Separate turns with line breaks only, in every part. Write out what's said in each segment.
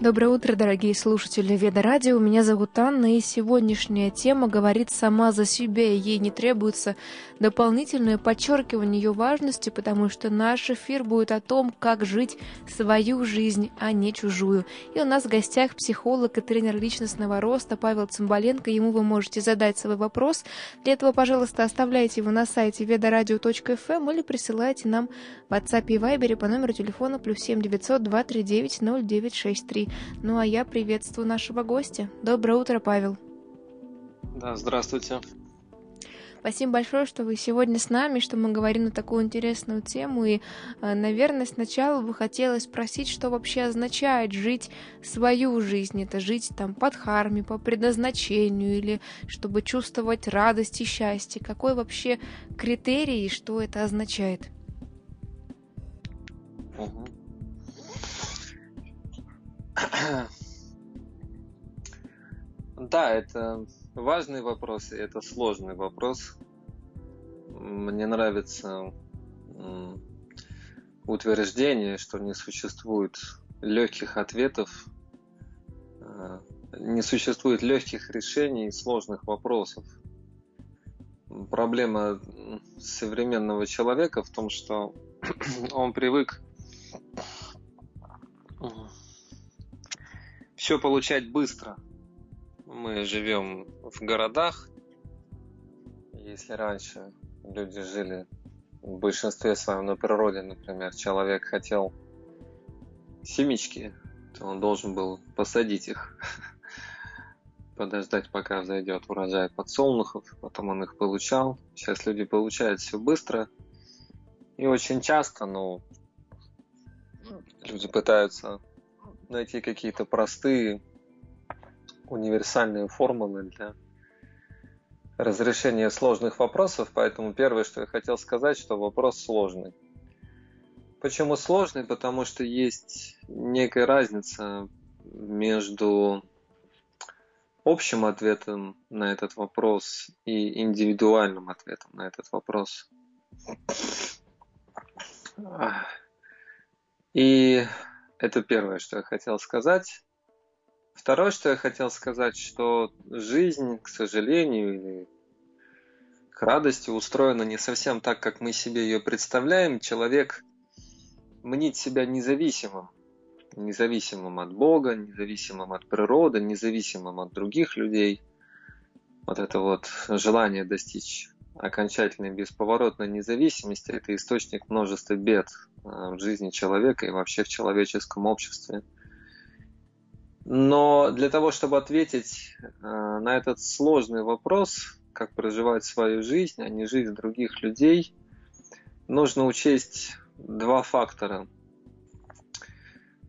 Доброе утро, дорогие слушатели Веда Радио. Меня зовут Анна, и сегодняшняя тема говорит сама за себя, ей не требуется дополнительное подчеркивание ее важности, потому что наш эфир будет о том, как жить свою жизнь, а не чужую. И у нас в гостях психолог и тренер личностного роста Павел Цымбаленко. Ему вы можете задать свой вопрос. Для этого, пожалуйста, оставляйте его на сайте ведорадио.фм эм или присылайте нам в WhatsApp и Viber по номеру телефона плюс 7 900 239 0963. Ну а я приветствую нашего гостя. Доброе утро, Павел.
Да, здравствуйте.
Спасибо большое, что вы сегодня с нами, что мы говорим на такую интересную тему. И, э, наверное, сначала бы хотелось спросить, что вообще означает жить свою жизнь. Это жить там под харми, по предназначению, или чтобы чувствовать радость и счастье. Какой вообще критерий и что это означает?
Угу. Да, это важный вопрос, и это сложный вопрос. Мне нравится утверждение, что не существует легких ответов, э, не существует легких решений сложных вопросов. Проблема современного человека в том, что он привык все получать быстро. Мы живем в городах. Если раньше люди жили в большинстве своем на природе, например, человек хотел семечки, то он должен был посадить их, подождать, пока взойдет урожай подсолнухов, потом он их получал. Сейчас люди получают все быстро и очень часто, ну, люди пытаются найти какие-то простые универсальные формулы для разрешения сложных вопросов, поэтому первое, что я хотел сказать, что вопрос сложный. Почему сложный? Потому что есть некая разница между общим ответом на этот вопрос и индивидуальным ответом на этот вопрос. И это первое, что я хотел сказать. Второе, что я хотел сказать, что жизнь, к сожалению, или к радости устроена не совсем так, как мы себе ее представляем. Человек мнит себя независимым. Независимым от Бога, независимым от природы, независимым от других людей. Вот это вот желание достичь окончательной бесповоротной независимости – это источник множества бед э, в жизни человека и вообще в человеческом обществе. Но для того, чтобы ответить э, на этот сложный вопрос, как проживать свою жизнь, а не жизнь других людей, нужно учесть два фактора.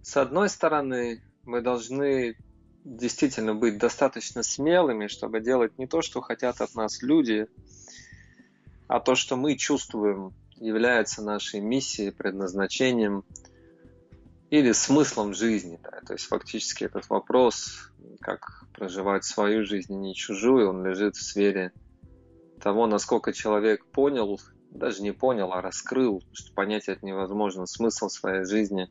С одной стороны, мы должны действительно быть достаточно смелыми, чтобы делать не то, что хотят от нас люди, а то, что мы чувствуем, является нашей миссией, предназначением или смыслом жизни. Да? То есть фактически этот вопрос, как проживать свою жизнь, не чужую, он лежит в сфере того, насколько человек понял, даже не понял, а раскрыл, что понять это невозможно, смысл своей жизни.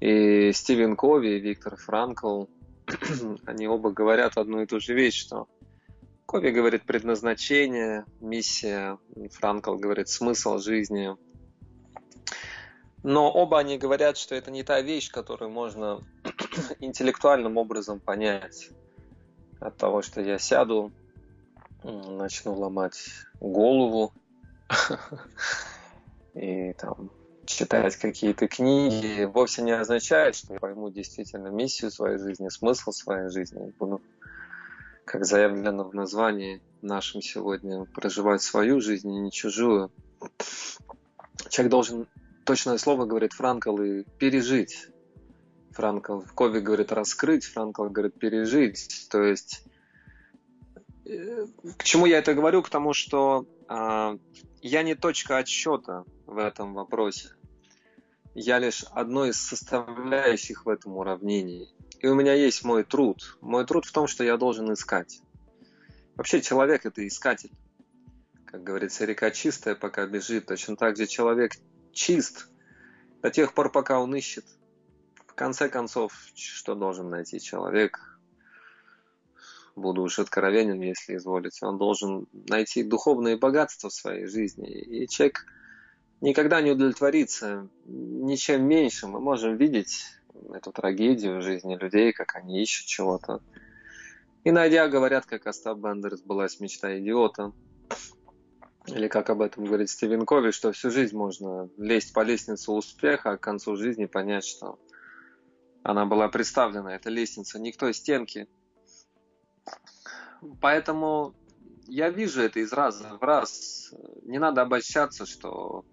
И Стивен Кови и Виктор Франкл, они оба говорят одну и ту же вещь, что Кови говорит предназначение, миссия, Франкл говорит смысл жизни. Но оба они говорят, что это не та вещь, которую можно интеллектуальным образом понять. От того, что я сяду, начну ломать голову и там читать какие-то книги, вовсе не означает, что я пойму действительно миссию своей жизни, смысл своей жизни, буду как заявлено в названии нашем сегодня, проживать свою жизнь и не чужую. Человек должен, точное слово говорит Франкл, и пережить. Франкл, Кови говорит раскрыть, Франкл говорит пережить. То есть, э, к чему я это говорю? К тому, что э, я не точка отсчета в этом вопросе. Я лишь одной из составляющих в этом уравнении. И у меня есть мой труд. Мой труд в том, что я должен искать. Вообще человек – это искатель. Как говорится, река чистая, пока бежит. Точно так же человек чист до тех пор, пока он ищет. В конце концов, что должен найти человек? Буду уж откровенен, если изволите. Он должен найти духовные богатства в своей жизни. И человек никогда не удовлетворится ничем меньшим. Мы можем видеть эту трагедию в жизни людей, как они ищут чего-то. И найдя, говорят, как Остап Бендерс была мечта идиота. Или как об этом говорит Стивен Кови, что всю жизнь можно лезть по лестнице успеха, а к концу жизни понять, что она была представлена, эта лестница, не к той. Поэтому я вижу это из раза в раз. Не надо обольщаться, что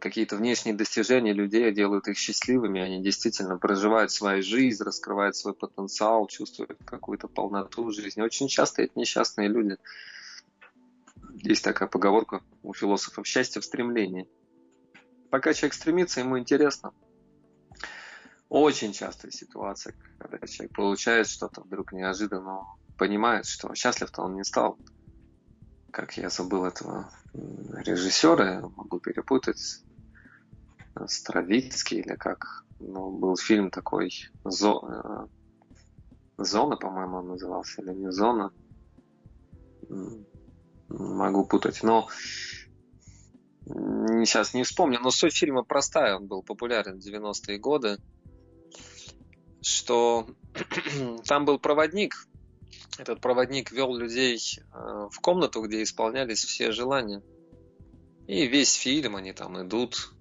какие-то внешние достижения людей делают их счастливыми, они действительно проживают свою жизнь, раскрывают свой потенциал, чувствуют какую-то полноту жизни. Очень часто это несчастные люди. Есть такая поговорка у философов «счастье в стремлении». Пока человек стремится, ему интересно. Очень частая ситуация, когда человек получает что-то вдруг неожиданно, понимает, что счастлив-то он не стал. Как я забыл этого режиссера, могу перепутать, Стравицкий или как. Ну, был фильм такой Зо... Э, Зона, по-моему, он назывался, или не Зона. Могу путать, но сейчас не вспомню, но суть фильма простая, он был популярен в 90-е годы, что там был проводник, этот проводник вел людей э, в комнату, где исполнялись все желания. И весь фильм они там идут,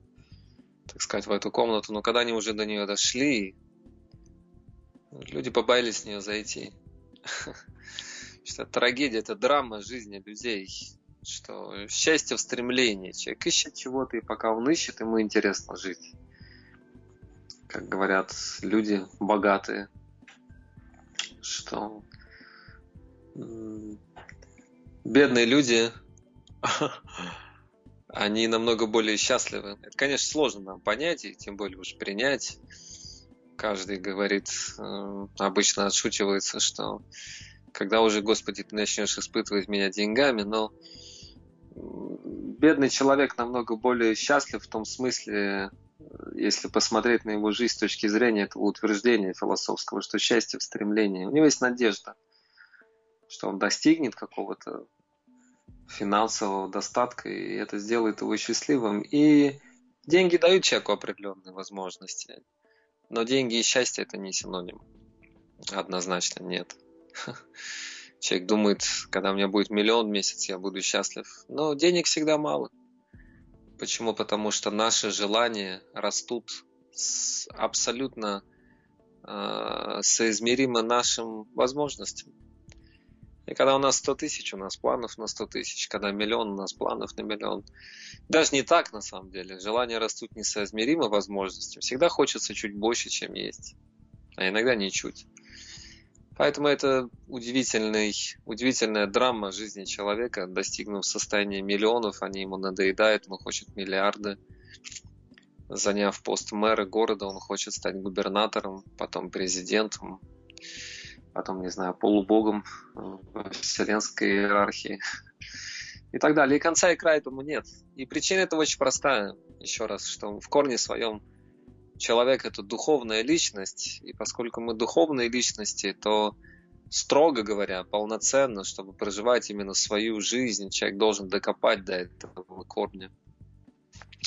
так сказать, в эту комнату. Но когда они уже до нее дошли, люди побоялись с нее зайти. Что трагедия, это драма жизни людей. Что счастье в стремлении. Человек ищет чего-то, и пока он ищет, ему интересно жить. Как говорят люди богатые, что бедные люди, они намного более счастливы. Это, конечно, сложно нам понять, и тем более уж принять. Каждый говорит, э, обычно отшучивается, что когда уже, Господи, ты начнешь испытывать меня деньгами, но бедный человек намного более счастлив в том смысле, если посмотреть на его жизнь с точки зрения этого утверждения философского, что счастье в стремлении. У него есть надежда – что он достигнет какого-то финансового достатка, и это сделает его счастливым. И деньги дают человеку определенные возможности, но деньги и счастье это не синоним. Однозначно нет. Человек думает, когда у меня будет миллион в месяц, я буду счастлив. Но денег всегда мало. Почему? Потому что наши желания растут абсолютно э, соизмеримо нашим возможностям. И когда у нас 100 тысяч, у нас планов на 100 тысяч. Когда миллион, у нас планов на миллион. Даже не так, на самом деле. Желания растут несоизмеримо возможностям. Всегда хочется чуть больше, чем есть. А иногда не чуть. Поэтому это удивительный, удивительная драма жизни человека. Достигнув состояния миллионов, они ему надоедают, он хочет миллиарды. Заняв пост мэра города, он хочет стать губернатором, потом президентом, потом, не знаю, полубогом в вселенской иерархии и так далее. И конца и края этому нет. И причина этого очень простая. Еще раз, что в корне своем человек это духовная личность, и поскольку мы духовные личности, то строго говоря, полноценно, чтобы проживать именно свою жизнь, человек должен докопать до этого корня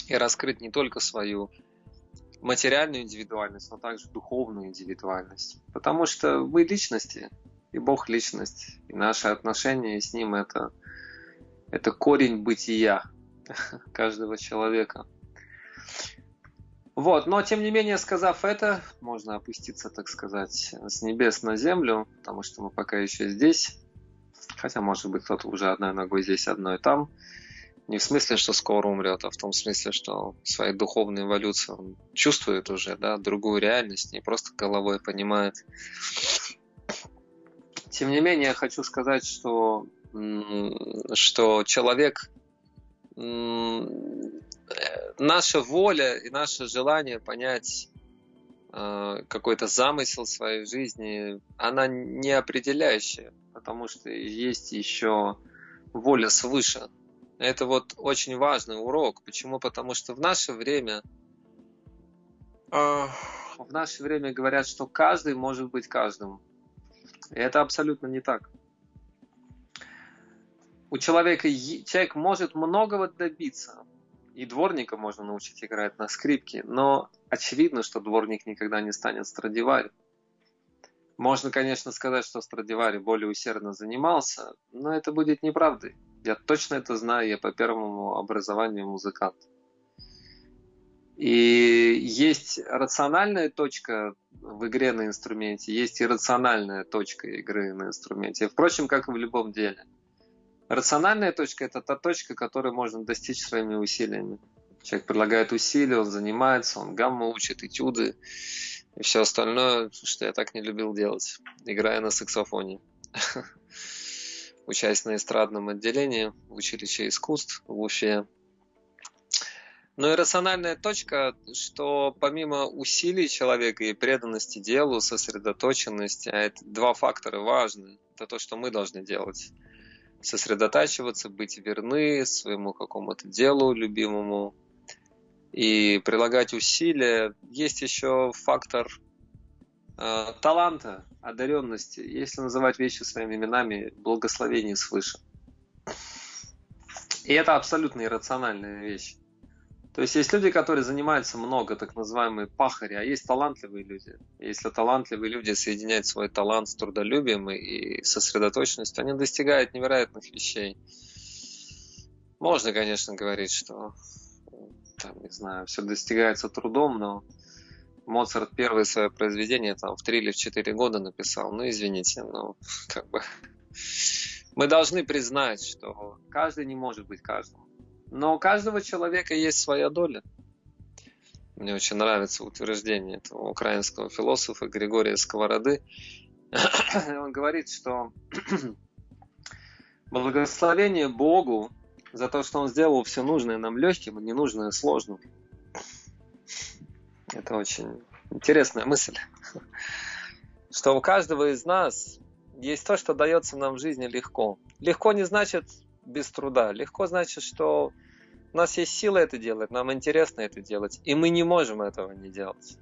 и раскрыть не только свою материальную индивидуальность, но также духовную индивидуальность. Потому что вы личности, и Бог личность, и наши отношения с Ним это, это корень бытия каждого человека. Вот, но тем не менее, сказав это, можно опуститься, так сказать, с небес на землю, потому что мы пока еще здесь, хотя, может быть, кто-то уже одной ногой здесь, одной там. Не в смысле, что скоро умрет, а в том смысле, что своей духовной эволюции он чувствует уже да, другую реальность, не просто головой понимает. Тем не менее, я хочу сказать, что, что человек, наша воля и наше желание понять э, какой-то замысел своей жизни, она не определяющая, потому что есть еще воля свыше, это вот очень важный урок. Почему? Потому что в наше время э, в наше время говорят, что каждый может быть каждым. И это абсолютно не так. У человека человек может многого добиться. И дворника можно научить играть на скрипке, но очевидно, что дворник никогда не станет Страдивари. Можно, конечно, сказать, что Страдивари более усердно занимался, но это будет неправдой. Я точно это знаю, я по первому образованию музыкант. И есть рациональная точка в игре на инструменте, есть иррациональная точка игры на инструменте. Впрочем, как и в любом деле. Рациональная точка – это та точка, которую можно достичь своими усилиями. Человек предлагает усилия, он занимается, он гамму учит, этюды и все остальное, что я так не любил делать, играя на саксофоне. Учась на эстрадном отделении в училище искусств в Уфе. Ну и рациональная точка, что помимо усилий человека и преданности делу, сосредоточенности, а это два фактора важны, это то, что мы должны делать. Сосредотачиваться, быть верны своему какому-то делу любимому и прилагать усилия. Есть еще фактор э, таланта, одаренности, если называть вещи своими именами, благословение свыше. И это абсолютно иррациональная вещь. То есть есть люди, которые занимаются много, так называемые пахари, а есть талантливые люди. Если талантливые люди соединяют свой талант с трудолюбием и сосредоточенностью, они достигают невероятных вещей. Можно, конечно, говорить, что там, не знаю, все достигается трудом, но Моцарт первое свое произведение там в три или в четыре года написал. Ну, извините, но как бы мы должны признать, что каждый не может быть каждым. Но у каждого человека есть своя доля. Мне очень нравится утверждение этого украинского философа Григория Сковороды. Он говорит, что благословение Богу за то, что Он сделал все нужное нам легким ненужное сложным. Это очень интересная мысль. Что у каждого из нас есть то, что дается нам в жизни легко. Легко не значит без труда. Легко значит, что у нас есть сила это делать, нам интересно это делать, и мы не можем этого не делать.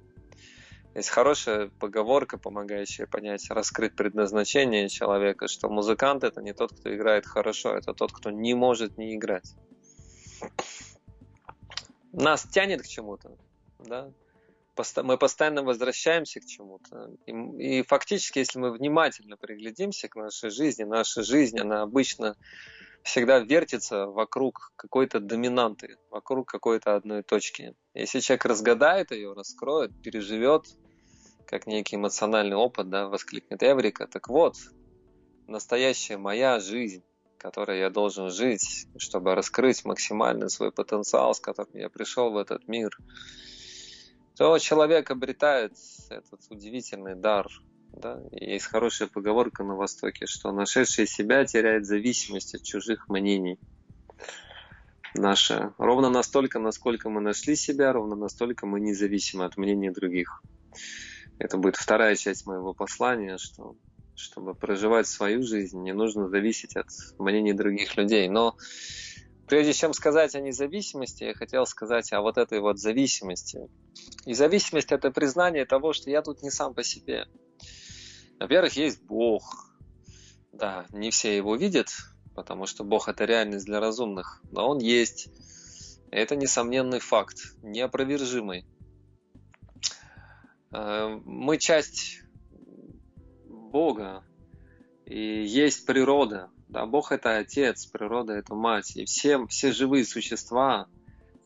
Есть хорошая поговорка, помогающая понять, раскрыть предназначение человека, что музыкант это не тот, кто играет хорошо, это тот, кто не может не играть. Нас тянет к чему-то, да? Мы постоянно возвращаемся к чему-то. И, и фактически, если мы внимательно приглядимся к нашей жизни, наша жизнь, она обычно всегда вертится вокруг какой-то доминанты, вокруг какой-то одной точки. Если человек разгадает ее, раскроет, переживет, как некий эмоциональный опыт, да, воскликнет Эврика, так вот, настоящая моя жизнь, которой я должен жить, чтобы раскрыть максимально свой потенциал, с которым я пришел в этот мир, то человек обретает этот удивительный дар да? Есть хорошая поговорка на Востоке, что нашедший себя теряет зависимость от чужих мнений. Наша. Ровно настолько, насколько мы нашли себя, ровно настолько мы независимы от мнений других. Это будет вторая часть моего послания, что чтобы проживать свою жизнь, не нужно зависеть от мнений других людей. Но прежде чем сказать о независимости, я хотел сказать о вот этой вот зависимости. И зависимость – это признание того, что я тут не сам по себе. Во-первых, есть Бог. Да, не все его видят, потому что Бог это реальность для разумных, но он есть. Это несомненный факт, неопровержимый. Э, мы часть Бога, и есть природа. Да, Бог это Отец, природа это Мать. И все, все живые существа,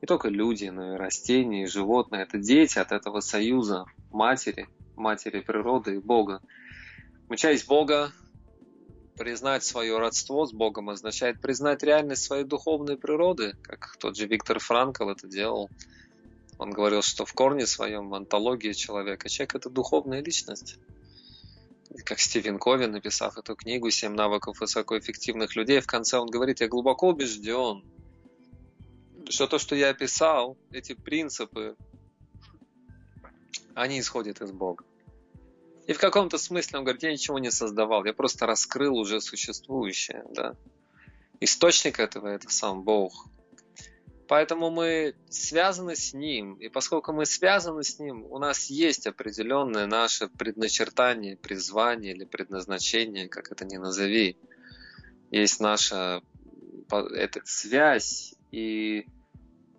не только люди, но и растения, и животные, это дети от этого союза матери, матери природы и Бога. Часть Бога, признать свое родство с Богом означает признать реальность своей духовной природы, как тот же Виктор Франкл это делал. Он говорил, что в корне своем, в антологии человека, человек это духовная личность. Как Стивен Кови, написав эту книгу «Семь навыков высокоэффективных людей», в конце он говорит, я глубоко убежден, что то, что я описал, эти принципы, они исходят из Бога. И в каком-то смысле он говорит, я ничего не создавал, я просто раскрыл уже существующее. Да? Источник этого – это сам Бог. Поэтому мы связаны с Ним. И поскольку мы связаны с Ним, у нас есть определенное наше предначертание, призвание или предназначение, как это ни назови. Есть наша эта связь. И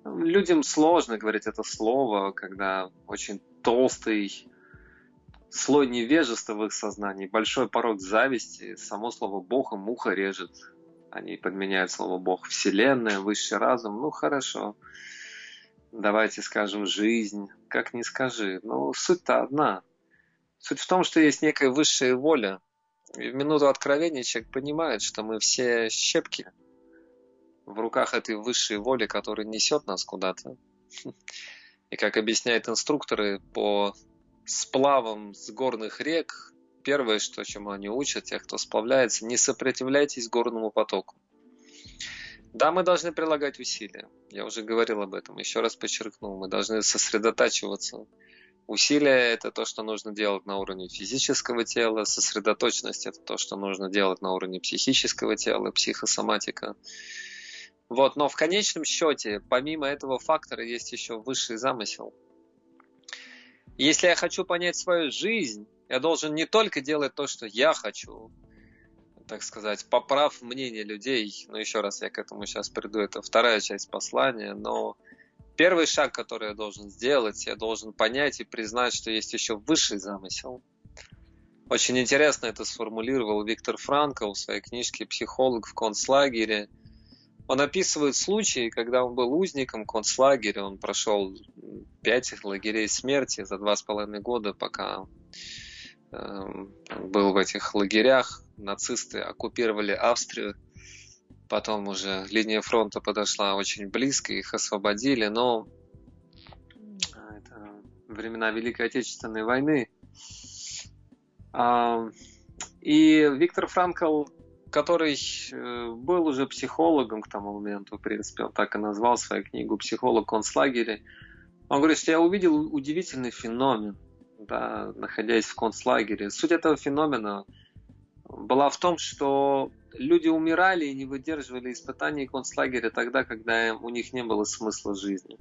людям сложно говорить это слово, когда очень толстый слой невежества в их сознании, большой порог зависти, само слово Бог им муха режет. Они подменяют слово Бог Вселенная, высший разум. Ну хорошо, давайте скажем жизнь, как ни скажи. Но суть-то одна. Суть в том, что есть некая высшая воля. И в минуту откровения человек понимает, что мы все щепки в руках этой высшей воли, которая несет нас куда-то. И как объясняют инструкторы по сплавам с горных рек, первое, что чему они учат, тех, кто сплавляется, не сопротивляйтесь горному потоку. Да, мы должны прилагать усилия. Я уже говорил об этом, еще раз подчеркнул. Мы должны сосредотачиваться. Усилия – это то, что нужно делать на уровне физического тела. Сосредоточенность – это то, что нужно делать на уровне психического тела, психосоматика. Вот, но в конечном счете, помимо этого фактора, есть еще высший замысел – если я хочу понять свою жизнь, я должен не только делать то, что я хочу, так сказать, поправ мнение людей, но еще раз я к этому сейчас приду, это вторая часть послания, но первый шаг, который я должен сделать, я должен понять и признать, что есть еще высший замысел. Очень интересно это сформулировал Виктор Франкл в своей книжке «Психолог в концлагере», он описывает случаи, когда он был узником концлагеря, он прошел пять лагерей смерти за два с половиной года, пока был в этих лагерях. Нацисты оккупировали Австрию, потом уже линия фронта подошла очень близко, их освободили, но это времена Великой Отечественной войны. И Виктор Франкл который э, был уже психологом к тому моменту, в принципе, он так и назвал свою книгу «Психолог концлагеря». Он говорит, что я увидел удивительный феномен, да, находясь в концлагере. Суть этого феномена была в том, что люди умирали и не выдерживали испытаний концлагеря тогда, когда у них не было смысла жизни.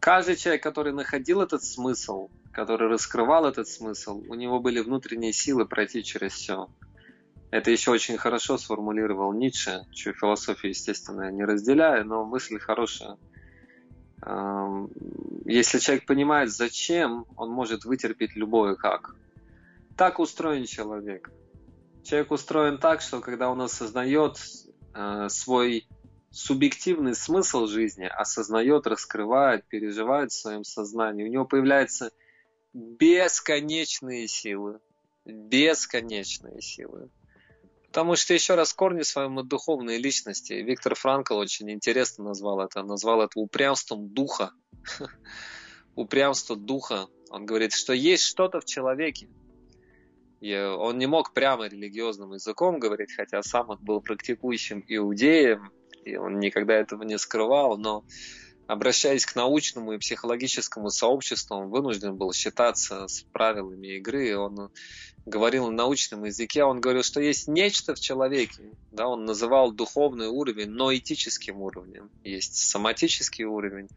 Каждый человек, который находил этот смысл, который раскрывал этот смысл, у него были внутренние силы пройти через все. Это еще очень хорошо сформулировал Ницше, чью философию, естественно, я не разделяю, но мысль хорошая. Если человек понимает, зачем, он может вытерпеть любое как. Так устроен человек. Человек устроен так, что когда он осознает э, свой субъективный смысл жизни, осознает, раскрывает, переживает в своем сознании, у него появляются бесконечные силы. Бесконечные силы. Потому что, еще раз, корни своему духовной личности. Виктор Франкл очень интересно назвал это. Назвал это упрямством духа. Упрямство духа. Он говорит, что есть что-то в человеке. И он не мог прямо религиозным языком говорить, хотя сам он был практикующим иудеем, и он никогда этого не скрывал, но обращаясь к научному и психологическому сообществу, он вынужден был считаться с правилами игры. Он говорил на научном языке, он говорил, что есть нечто в человеке. Да, он называл духовный уровень, но этическим уровнем. Есть соматический уровень,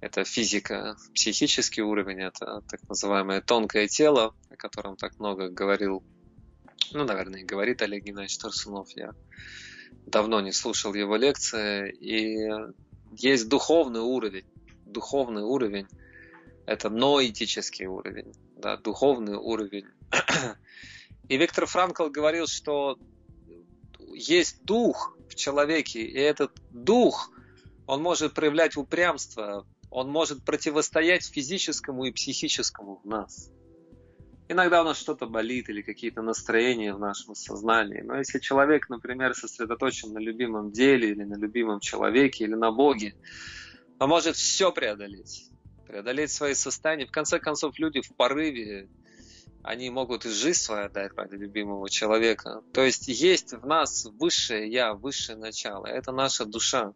это физика, психический уровень, это так называемое тонкое тело, о котором так много говорил, ну, наверное, говорит Олег Геннадьевич Тарсунов. Я давно не слушал его лекции, и есть духовный уровень. Духовный уровень – это ноэтический уровень, да, духовный уровень. И Виктор Франкл говорил, что есть дух в человеке, и этот дух, он может проявлять упрямство, он может противостоять физическому и психическому в нас. Иногда у нас что-то болит или какие-то настроения в нашем сознании. Но если человек, например, сосредоточен на любимом деле или на любимом человеке или на Боге, он может все преодолеть. Преодолеть свои состояния. В конце концов, люди в порыве, они могут и жизнь свою отдать ради любимого человека. То есть есть в нас высшее Я, высшее начало. Это наша душа.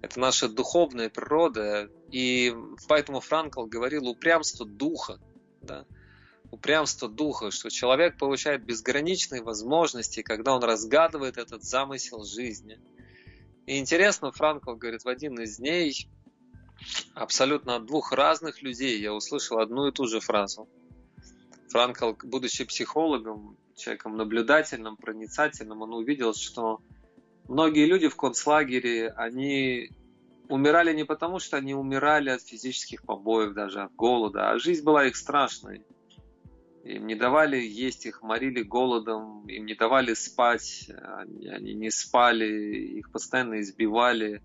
Это наша духовная природа. И поэтому Франкл говорил упрямство духа. Да? Упрямство духа, что человек получает безграничные возможности, когда он разгадывает этот замысел жизни. И интересно, Франкл говорит, в один из дней абсолютно от двух разных людей я услышал одну и ту же фразу. Франкл, будучи психологом, человеком наблюдательным, проницательным, он увидел, что многие люди в концлагере, они умирали не потому, что они умирали от физических побоев, даже от голода, а жизнь была их страшной. Им не давали есть, их морили голодом, им не давали спать, они, они не спали, их постоянно избивали,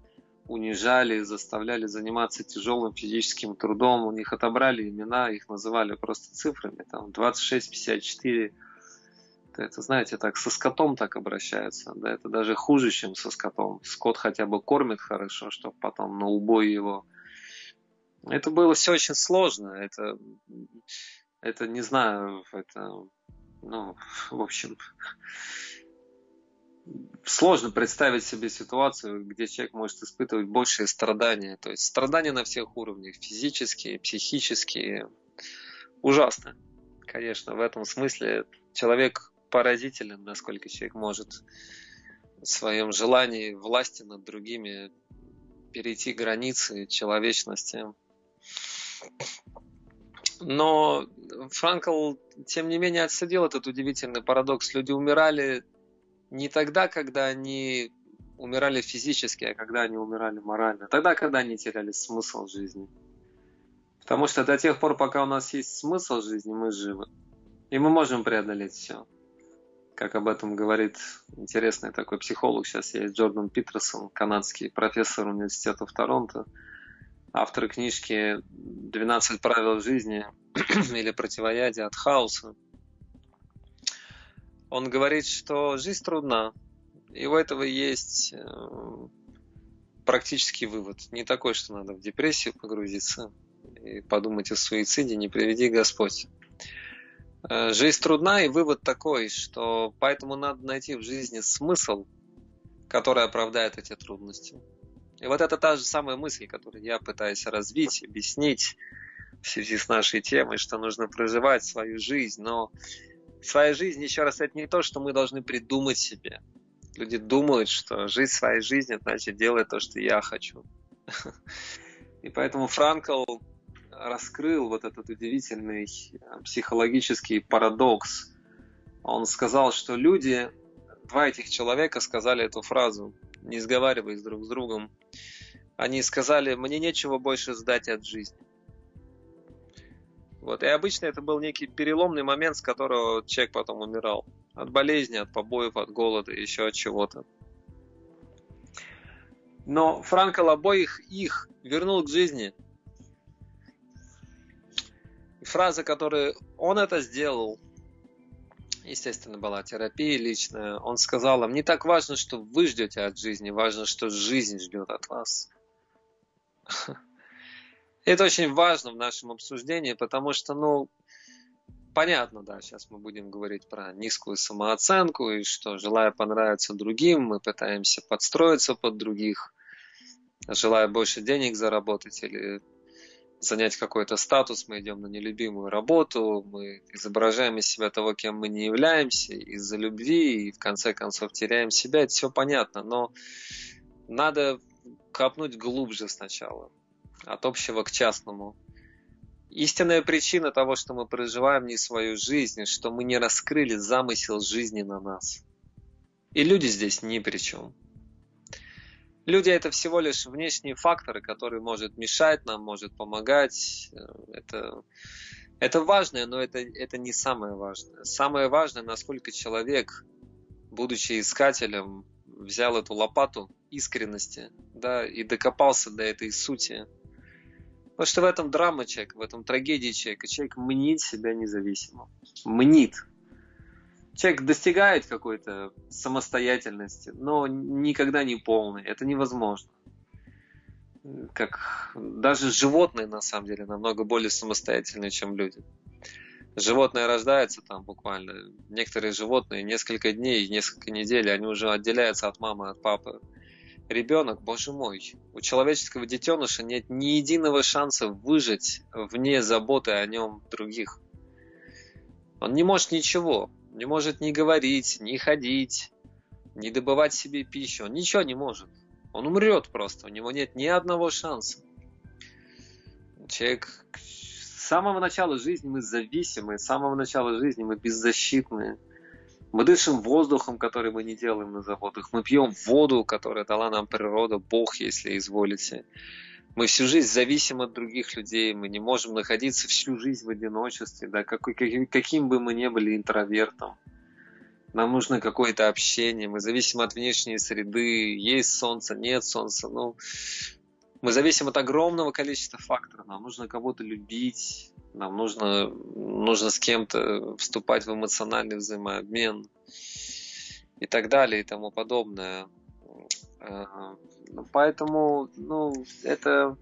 унижали, заставляли заниматься тяжелым физическим трудом, у них отобрали имена, их называли просто цифрами, там 26, 54, это, знаете, так со скотом так обращаются, да, это даже хуже, чем со скотом. Скот хотя бы кормит хорошо, чтобы потом на убой его. Это было все очень сложно, это, это не знаю, это, ну, в общем, сложно представить себе ситуацию, где человек может испытывать большие страдания. То есть страдания на всех уровнях, физические, психические. Ужасно. Конечно, в этом смысле человек поразителен, насколько человек может в своем желании власти над другими перейти границы человечности. Но Франкл, тем не менее, отсадил этот удивительный парадокс. Люди умирали не тогда, когда они умирали физически, а когда они умирали морально. Тогда, когда они теряли смысл жизни. Потому что до тех пор, пока у нас есть смысл жизни, мы живы. И мы можем преодолеть все как об этом говорит интересный такой психолог, сейчас есть Джордан Питерсон, канадский профессор университета в Торонто, автор книжки «12 правил жизни» или «Противоядие от хаоса». Он говорит, что жизнь трудна, и у этого есть э, практический вывод. Не такой, что надо в депрессию погрузиться и подумать о суициде, не приведи Господь. Э, жизнь трудна, и вывод такой, что поэтому надо найти в жизни смысл, который оправдает эти трудности. И вот это та же самая мысль, которую я пытаюсь развить, объяснить в связи с нашей темой, что нужно проживать свою жизнь, но своя жизнь, еще раз, это не то, что мы должны придумать себе. Люди думают, что жизнь своей жизни, значит, делать то, что я хочу. И поэтому Франкл раскрыл вот этот удивительный э, психологический парадокс. Он сказал, что люди, два этих человека сказали эту фразу, не сговариваясь друг с другом. Они сказали, мне нечего больше ждать от жизни. Вот. И обычно это был некий переломный момент, с которого человек потом умирал. От болезни, от побоев, от голода, еще от чего-то. Но Франкл обоих их вернул к жизни – фраза, которую он это сделал, естественно, была терапия личная. Он сказал вам, не так важно, что вы ждете от жизни, важно, что жизнь ждет от вас. Это очень важно в нашем обсуждении, потому что, ну, понятно, да, сейчас мы будем говорить про низкую самооценку, и что, желая понравиться другим, мы пытаемся подстроиться под других, желая больше денег заработать или занять какой-то статус, мы идем на нелюбимую работу, мы изображаем из себя того, кем мы не являемся, из-за любви, и в конце концов теряем себя, это все понятно, но надо копнуть глубже сначала, от общего к частному. Истинная причина того, что мы проживаем не свою жизнь, что мы не раскрыли замысел жизни на нас. И люди здесь ни при чем. Люди это всего лишь внешние факторы, которые может мешать нам, может помогать. Это, это важно, но это, это не самое важное. Самое важное, насколько человек, будучи искателем, взял эту лопату искренности да, и докопался до этой сути. Потому что в этом драма человека, в этом трагедии человека. Человек мнит себя независимым. Мнит человек достигает какой-то самостоятельности, но никогда не полный. Это невозможно. Как даже животные на самом деле намного более самостоятельные, чем люди. Животное рождается там буквально. Некоторые животные несколько дней, несколько недель, они уже отделяются от мамы, от папы. Ребенок, боже мой, у человеческого детеныша нет ни единого шанса выжить вне заботы о нем других. Он не может ничего не может ни говорить, ни ходить, ни добывать себе пищу. Он ничего не может. Он умрет просто, у него нет ни одного шанса. Человек с самого начала жизни мы зависимы, с самого начала жизни мы беззащитны. Мы дышим воздухом, который мы не делаем на заводах. Мы пьем воду, которую дала нам природа, Бог, если изволите. Мы всю жизнь зависим от других людей, мы не можем находиться всю жизнь в одиночестве, да, какой, каким, каким бы мы ни были интровертом. Нам нужно какое-то общение, мы зависим от внешней среды, есть солнце, нет солнца. Ну, мы зависим от огромного количества факторов. Нам нужно кого-то любить, нам нужно, нужно с кем-то вступать в эмоциональный взаимообмен и так далее и тому подобное. Поэтому, ну, это,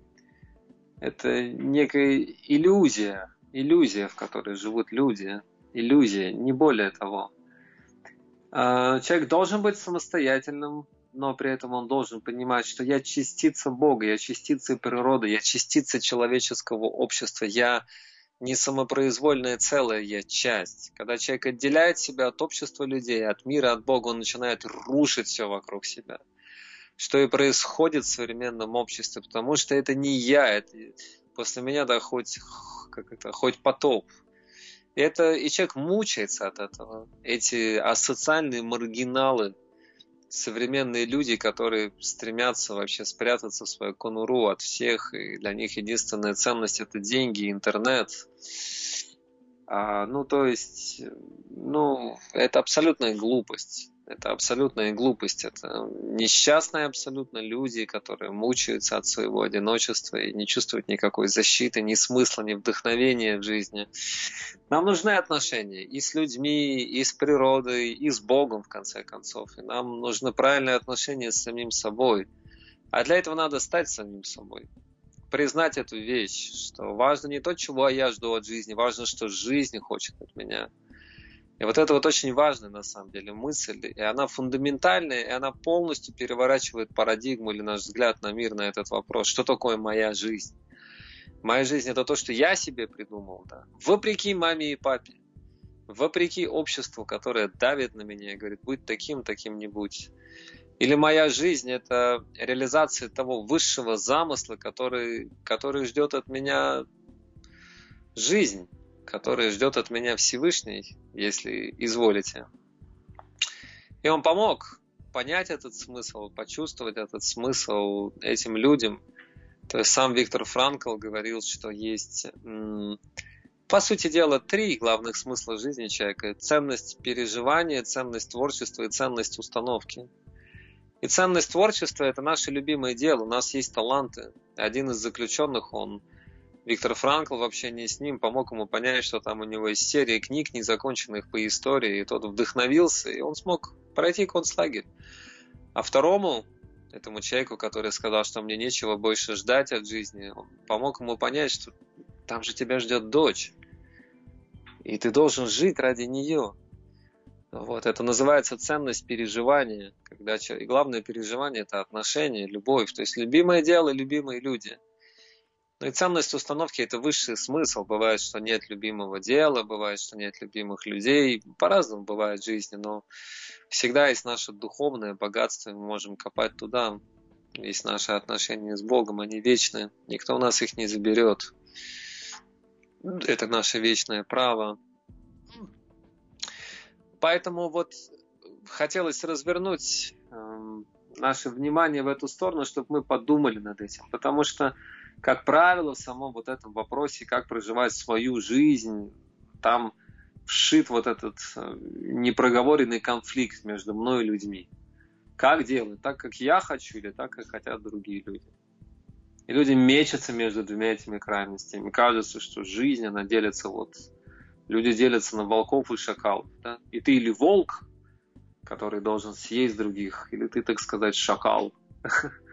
это некая иллюзия, иллюзия, в которой живут люди, иллюзия, не более того. А, человек должен быть самостоятельным, но при этом он должен понимать, что я частица Бога, я частица природы, я частица человеческого общества, я не самопроизвольное целое, я часть. Когда человек отделяет себя от общества людей, от мира, от Бога, он начинает рушить все вокруг себя что и происходит в современном обществе, потому что это не я, это после меня да хоть, как это, хоть потоп. И, это, и человек мучается от этого. Эти асоциальные маргиналы, современные люди, которые стремятся вообще спрятаться в свою конуру от всех, и для них единственная ценность это деньги, интернет. А, ну, то есть, ну, это абсолютная глупость. Это абсолютная глупость, это несчастные абсолютно люди, которые мучаются от своего одиночества и не чувствуют никакой защиты, ни смысла, ни вдохновения в жизни. Нам нужны отношения и с людьми, и с природой, и с Богом, в конце концов. И нам нужны правильные отношения с самим собой. А для этого надо стать самим собой. Признать эту вещь, что важно не то, чего я жду от жизни, важно, что жизнь хочет от меня – и вот это вот очень важная на самом деле мысль, и она фундаментальная, и она полностью переворачивает парадигму или наш взгляд на мир, на этот вопрос, что такое моя жизнь. Моя жизнь это то, что я себе придумал, да. Вопреки маме и папе, вопреки обществу, которое давит на меня и говорит, будь таким, таким не будь. Или моя жизнь это реализация того высшего замысла, который, который ждет от меня жизнь который ждет от меня Всевышний, если изволите. И он помог понять этот смысл, почувствовать этот смысл этим людям. То есть сам Виктор Франкл говорил, что есть, по сути дела, три главных смысла жизни человека. Ценность переживания, ценность творчества и ценность установки. И ценность творчества – это наше любимое дело. У нас есть таланты. Один из заключенных, он Виктор Франкл в общении с ним помог ему понять, что там у него есть серия книг, незаконченных по истории, и тот вдохновился, и он смог пройти концлагерь. А второму, этому человеку, который сказал, что мне нечего больше ждать от жизни, он помог ему понять, что там же тебя ждет дочь, и ты должен жить ради нее. Вот, это называется ценность переживания, когда и главное переживание это отношения, любовь, то есть любимое дело, любимые люди – ну и ценность установки – это высший смысл. Бывает, что нет любимого дела, бывает, что нет любимых людей. По-разному бывает в жизни, но всегда есть наше духовное богатство, мы можем копать туда. Есть наши отношения с Богом, они вечные. Никто у нас их не заберет. Это наше вечное право. Поэтому вот хотелось развернуть э, наше внимание в эту сторону, чтобы мы подумали над этим. Потому что как правило, в самом вот этом вопросе, как проживать свою жизнь, там вшит вот этот э, непроговоренный конфликт между мной и людьми. Как делать? Так, как я хочу или так, как хотят другие люди? И люди мечутся между двумя этими крайностями. Кажется, что жизнь, она делится вот... Люди делятся на волков и шакалов. Да? И ты или волк, который должен съесть других, или ты, так сказать, шакал,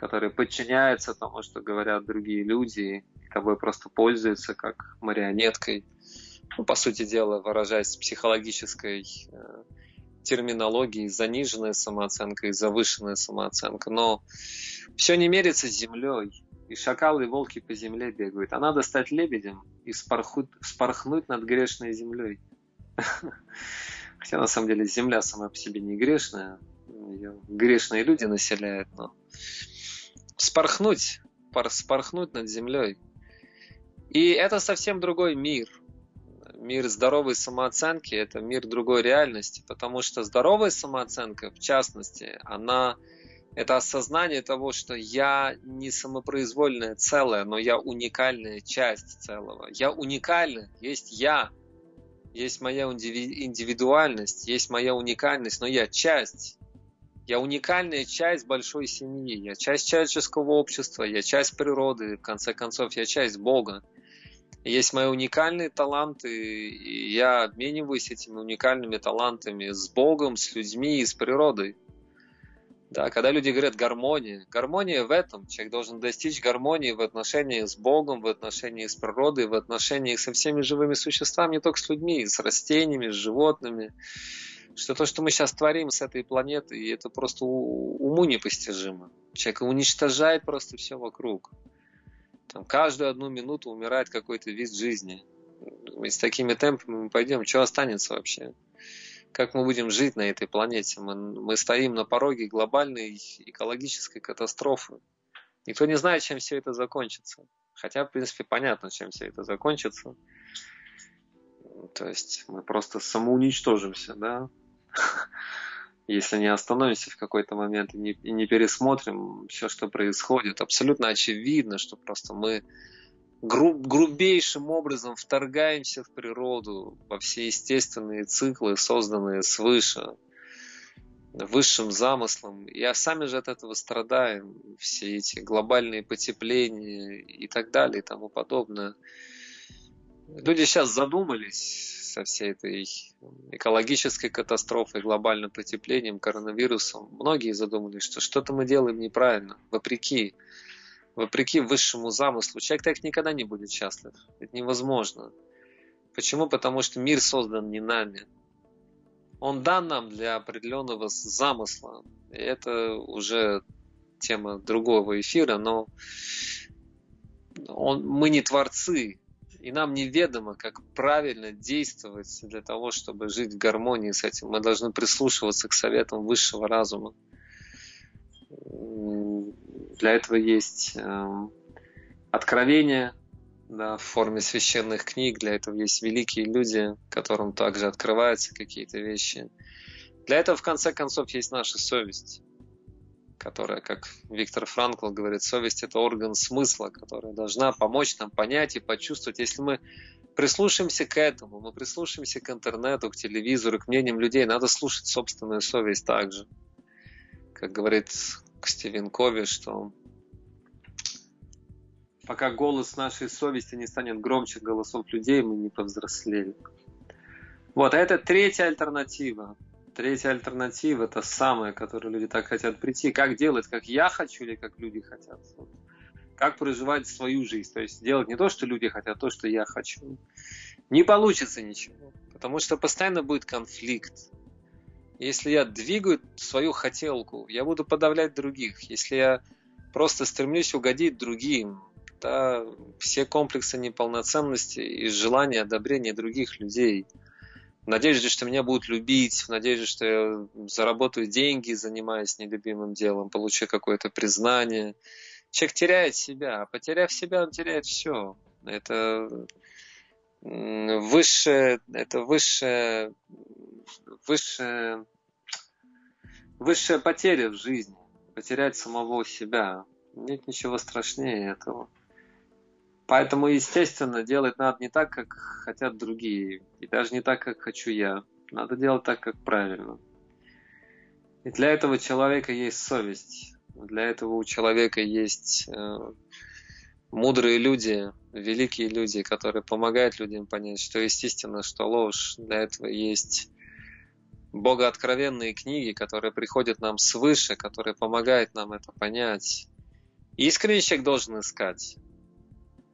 который подчиняется тому, что говорят другие люди, и тобой просто пользуются как марионеткой. Ну, по сути дела, выражаясь психологической э, терминологией, заниженная самооценка и завышенная самооценка. Но все не мерится с землей. И шакалы и волки по земле бегают. А надо стать лебедем и спорхнуть, спорхнуть над грешной землей. Хотя на самом деле земля сама по себе не грешная, ее грешные люди населяют, но спорхнуть, спорхнуть над землей. И это совсем другой мир. Мир здоровой самооценки – это мир другой реальности, потому что здоровая самооценка, в частности, она это осознание того, что я не самопроизвольное целое, но я уникальная часть целого. Я уникальный, есть я, есть моя индивидуальность, есть моя уникальность, но я часть. Я уникальная часть большой семьи, я часть человеческого общества, я часть природы, в конце концов, я часть Бога. Есть мои уникальные таланты, и я обмениваюсь этими уникальными талантами с Богом, с людьми и с природой. Да, когда люди говорят гармония, гармония в этом. Человек должен достичь гармонии в отношении с Богом, в отношении с природой, в отношении со всеми живыми существами, не только с людьми, с растениями, с животными. Что то, что мы сейчас творим с этой планетой, это просто уму непостижимо. Человек уничтожает просто все вокруг. Там каждую одну минуту умирает какой-то вид жизни. И с такими темпами мы пойдем, что останется вообще? как мы будем жить на этой планете. Мы, мы стоим на пороге глобальной экологической катастрофы. Никто не знает, чем все это закончится. Хотя, в принципе, понятно, чем все это закончится. То есть мы просто самоуничтожимся, да, если не остановимся в какой-то момент и не, и не пересмотрим все, что происходит. Абсолютно очевидно, что просто мы груб, грубейшим образом вторгаемся в природу, во все естественные циклы, созданные свыше, высшим замыслом, и а сами же от этого страдаем, все эти глобальные потепления и так далее и тому подобное. Люди сейчас задумались со всей этой экологической катастрофой, глобальным потеплением, коронавирусом. Многие задумались, что что-то мы делаем неправильно, вопреки вопреки высшему замыслу, человек так никогда не будет счастлив. Это невозможно. Почему? Потому что мир создан не нами. Он дан нам для определенного замысла. И это уже тема другого эфира, но он, мы не творцы, и нам неведомо, как правильно действовать для того, чтобы жить в гармонии с этим. Мы должны прислушиваться к советам высшего разума. Для этого есть эм, откровение да, в форме священных книг, для этого есть великие люди, которым также открываются какие-то вещи. Для этого, в конце концов, есть наша совесть, которая, как Виктор Франкл говорит, совесть – это орган смысла, которая должна помочь нам понять и почувствовать. Если мы прислушаемся к этому, мы прислушаемся к интернету, к телевизору, к мнениям людей, надо слушать собственную совесть также. Как говорит Стивен Кови, что пока голос нашей совести не станет громче голосов людей, мы не повзрослели. Вот, а это третья альтернатива. Третья альтернатива – это самая, которую люди так хотят прийти. Как делать, как я хочу или как люди хотят. Вот. Как проживать свою жизнь. То есть делать не то, что люди хотят, а то, что я хочу. Не получится ничего. Потому что постоянно будет конфликт. Если я двигаю свою хотелку, я буду подавлять других. Если я просто стремлюсь угодить другим, да, все комплексы неполноценности и желания одобрения других людей, в надежде, что меня будут любить, в надежде, что я заработаю деньги, занимаясь нелюбимым делом, получу какое-то признание. Человек теряет себя, а потеряв себя, он теряет все. Это высшее, это высшее, высшее, высшая потеря в жизни. Потерять самого себя. Нет ничего страшнее этого. Поэтому, естественно, делать надо не так, как хотят другие. И даже не так, как хочу я. Надо делать так, как правильно. И для этого человека есть совесть. Для этого у человека есть э, мудрые люди, великие люди, которые помогают людям понять, что естественно, что ложь. Для этого есть богооткровенные книги, которые приходят нам свыше, которые помогают нам это понять. Искренний человек должен искать.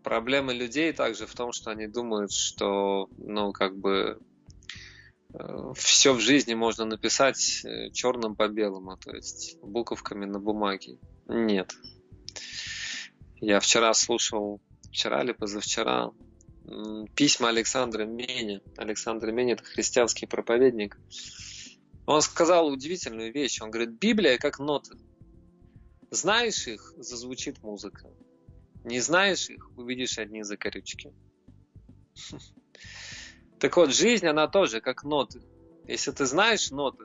Проблема людей также в том, что они думают, что, ну, как бы, э, все в жизни можно написать э, черным по белому, то есть буковками на бумаге. Нет. Я вчера слушал, вчера или позавчера, письма Александра Мени. Александр Мени – это христианский проповедник. Он сказал удивительную вещь. Он говорит, Библия как ноты. Знаешь их, зазвучит музыка. Не знаешь их, увидишь одни закорючки. Так вот, жизнь, она тоже как ноты. Если ты знаешь ноты,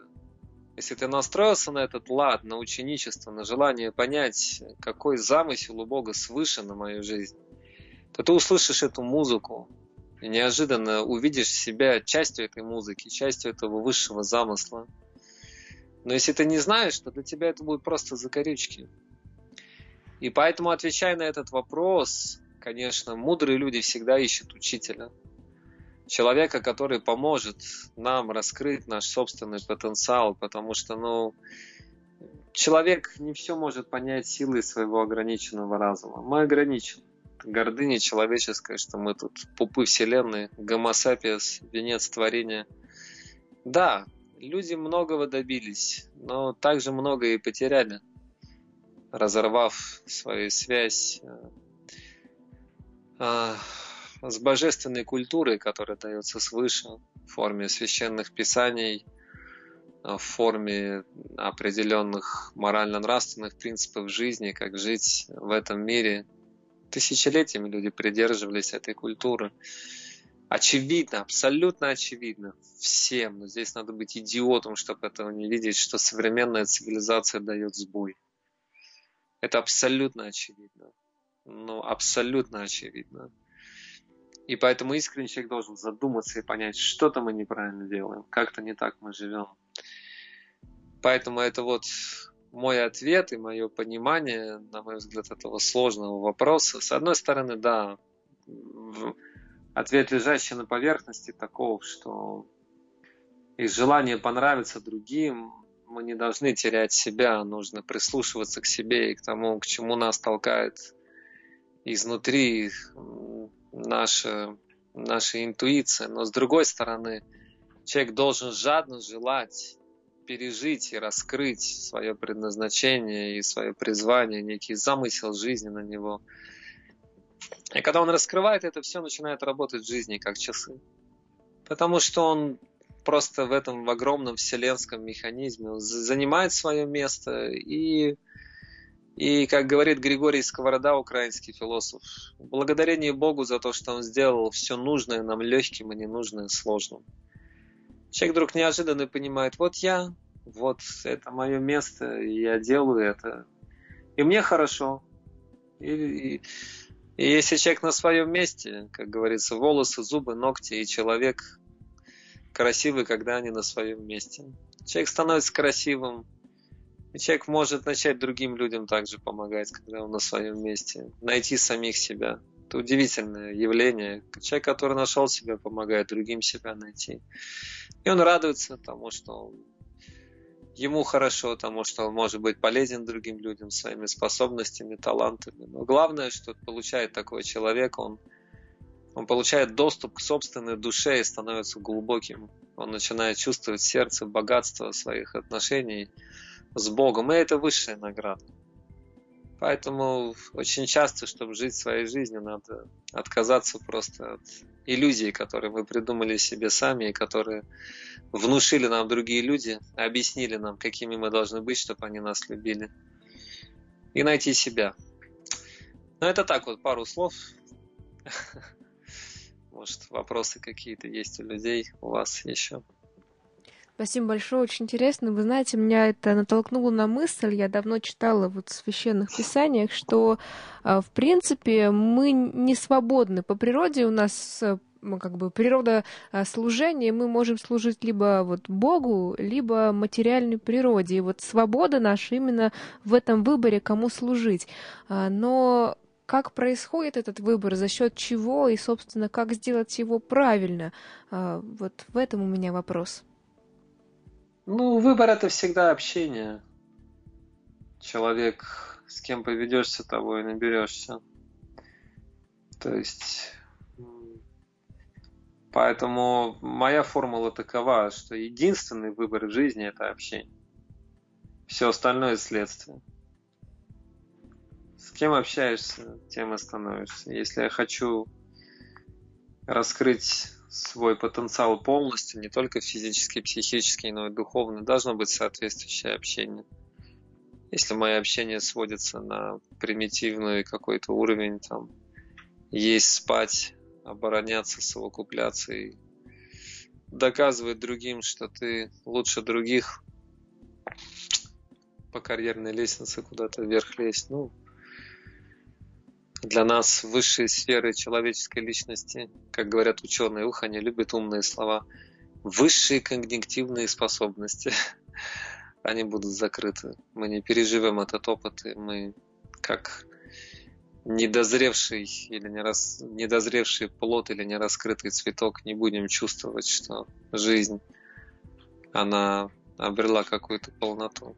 если ты настроился на этот лад, на ученичество, на желание понять, какой замысел у Бога свыше на мою жизнь, то ты услышишь эту музыку и неожиданно увидишь себя частью этой музыки, частью этого высшего замысла. Но если ты не знаешь, то для тебя это будет просто закорючки. И поэтому, отвечая на этот вопрос, конечно, мудрые люди всегда ищут учителя. Человека, который поможет нам раскрыть наш собственный потенциал, потому что, ну, человек не все может понять силой своего ограниченного разума. Мы ограничены. Гордыня человеческая, что мы тут пупы вселенной, гомосапиес, венец творения. Да, люди многого добились, но также многое и потеряли, разорвав свою связь э, э, с божественной культурой, которая дается свыше в форме священных писаний, э, в форме определенных морально-нравственных принципов жизни, как жить в этом мире. Тысячелетиями люди придерживались этой культуры очевидно, абсолютно очевидно всем, но здесь надо быть идиотом, чтобы этого не видеть, что современная цивилизация дает сбой. Это абсолютно очевидно. Ну, абсолютно очевидно. И поэтому искренний человек должен задуматься и понять, что-то мы неправильно делаем, как-то не так мы живем. Поэтому это вот мой ответ и мое понимание, на мой взгляд, этого сложного вопроса. С одной стороны, да, ответ, лежащий на поверхности, таков, что из желания понравиться другим мы не должны терять себя, нужно прислушиваться к себе и к тому, к чему нас толкает изнутри наша, наша интуиция. Но с другой стороны, человек должен жадно желать пережить и раскрыть свое предназначение и свое призвание, некий замысел жизни на него – и когда он раскрывает это, все начинает работать в жизни как часы. Потому что он просто в этом в огромном вселенском механизме занимает свое место и и, как говорит Григорий Сковорода, украинский философ, благодарение Богу за то, что Он сделал все нужное нам легким и ненужное сложным. Человек вдруг неожиданно понимает, вот я, вот это мое место, и я делаю это. И мне хорошо. И, и, и если человек на своем месте, как говорится, волосы, зубы, ногти и человек красивый, когда они на своем месте. Человек становится красивым, и человек может начать другим людям также помогать, когда он на своем месте. Найти самих себя. Это удивительное явление. Человек, который нашел себя, помогает другим себя найти. И он радуется тому, что он ему хорошо, потому что он может быть полезен другим людям своими способностями, талантами. Но главное, что получает такой человек, он, он получает доступ к собственной душе и становится глубоким. Он начинает чувствовать сердце богатство своих отношений с Богом, и это высшая награда. Поэтому очень часто, чтобы жить своей жизнью, надо отказаться просто от иллюзий, которые мы придумали себе сами и которые внушили нам другие люди, объяснили нам, какими мы должны быть, чтобы они нас любили. И найти себя. Ну, это так вот, пару слов. Может, вопросы какие-то есть у людей, у вас еще?
Спасибо большое, очень интересно. Вы знаете, меня это натолкнуло на мысль, я давно читала вот в священных писаниях, что, а, в принципе, мы не свободны. По природе у нас э, как бы природа а, служения, мы можем служить либо вот Богу, либо материальной природе. И вот свобода наша именно в этом выборе, кому служить. А, но как происходит этот выбор, за счет чего и, собственно, как сделать его правильно? Вот в этом у меня вопрос.
Ну, выбор это всегда общение. Человек, с кем поведешься, того и наберешься. То есть, поэтому моя формула такова, что единственный выбор в жизни это общение. Все остальное следствие. С кем общаешься, тем и становишься. Если я хочу раскрыть свой потенциал полностью, не только физический, психический, но и духовный, должно быть соответствующее общение. Если мое общение сводится на примитивный какой-то уровень, там, есть, спать, обороняться, совокупляться и доказывать другим, что ты лучше других по карьерной лестнице куда-то вверх лезть. Ну, для нас высшие сферы человеческой личности, как говорят ученые, ух, они любят умные слова, высшие когнитивные способности, они будут закрыты. Мы не переживем этот опыт, и мы как недозревший или не рас... недозревший плод или не раскрытый цветок не будем чувствовать, что жизнь, она обрела какую-то полноту.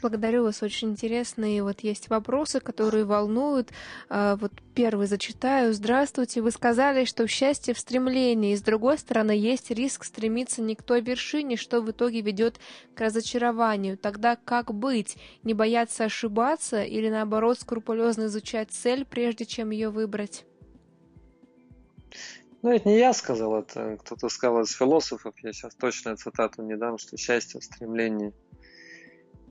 Благодарю вас, очень интересные вот есть вопросы, которые волнуют. А, вот первый зачитаю. Здравствуйте, вы сказали, что счастье в стремлении, и с другой стороны есть риск стремиться не к той вершине, что в итоге ведет к разочарованию. Тогда как быть? Не бояться ошибаться или наоборот скрупулезно изучать цель, прежде чем ее выбрать?
Ну, это не я сказал, это кто-то сказал из философов, я сейчас точно цитату не дам, что счастье в стремлении –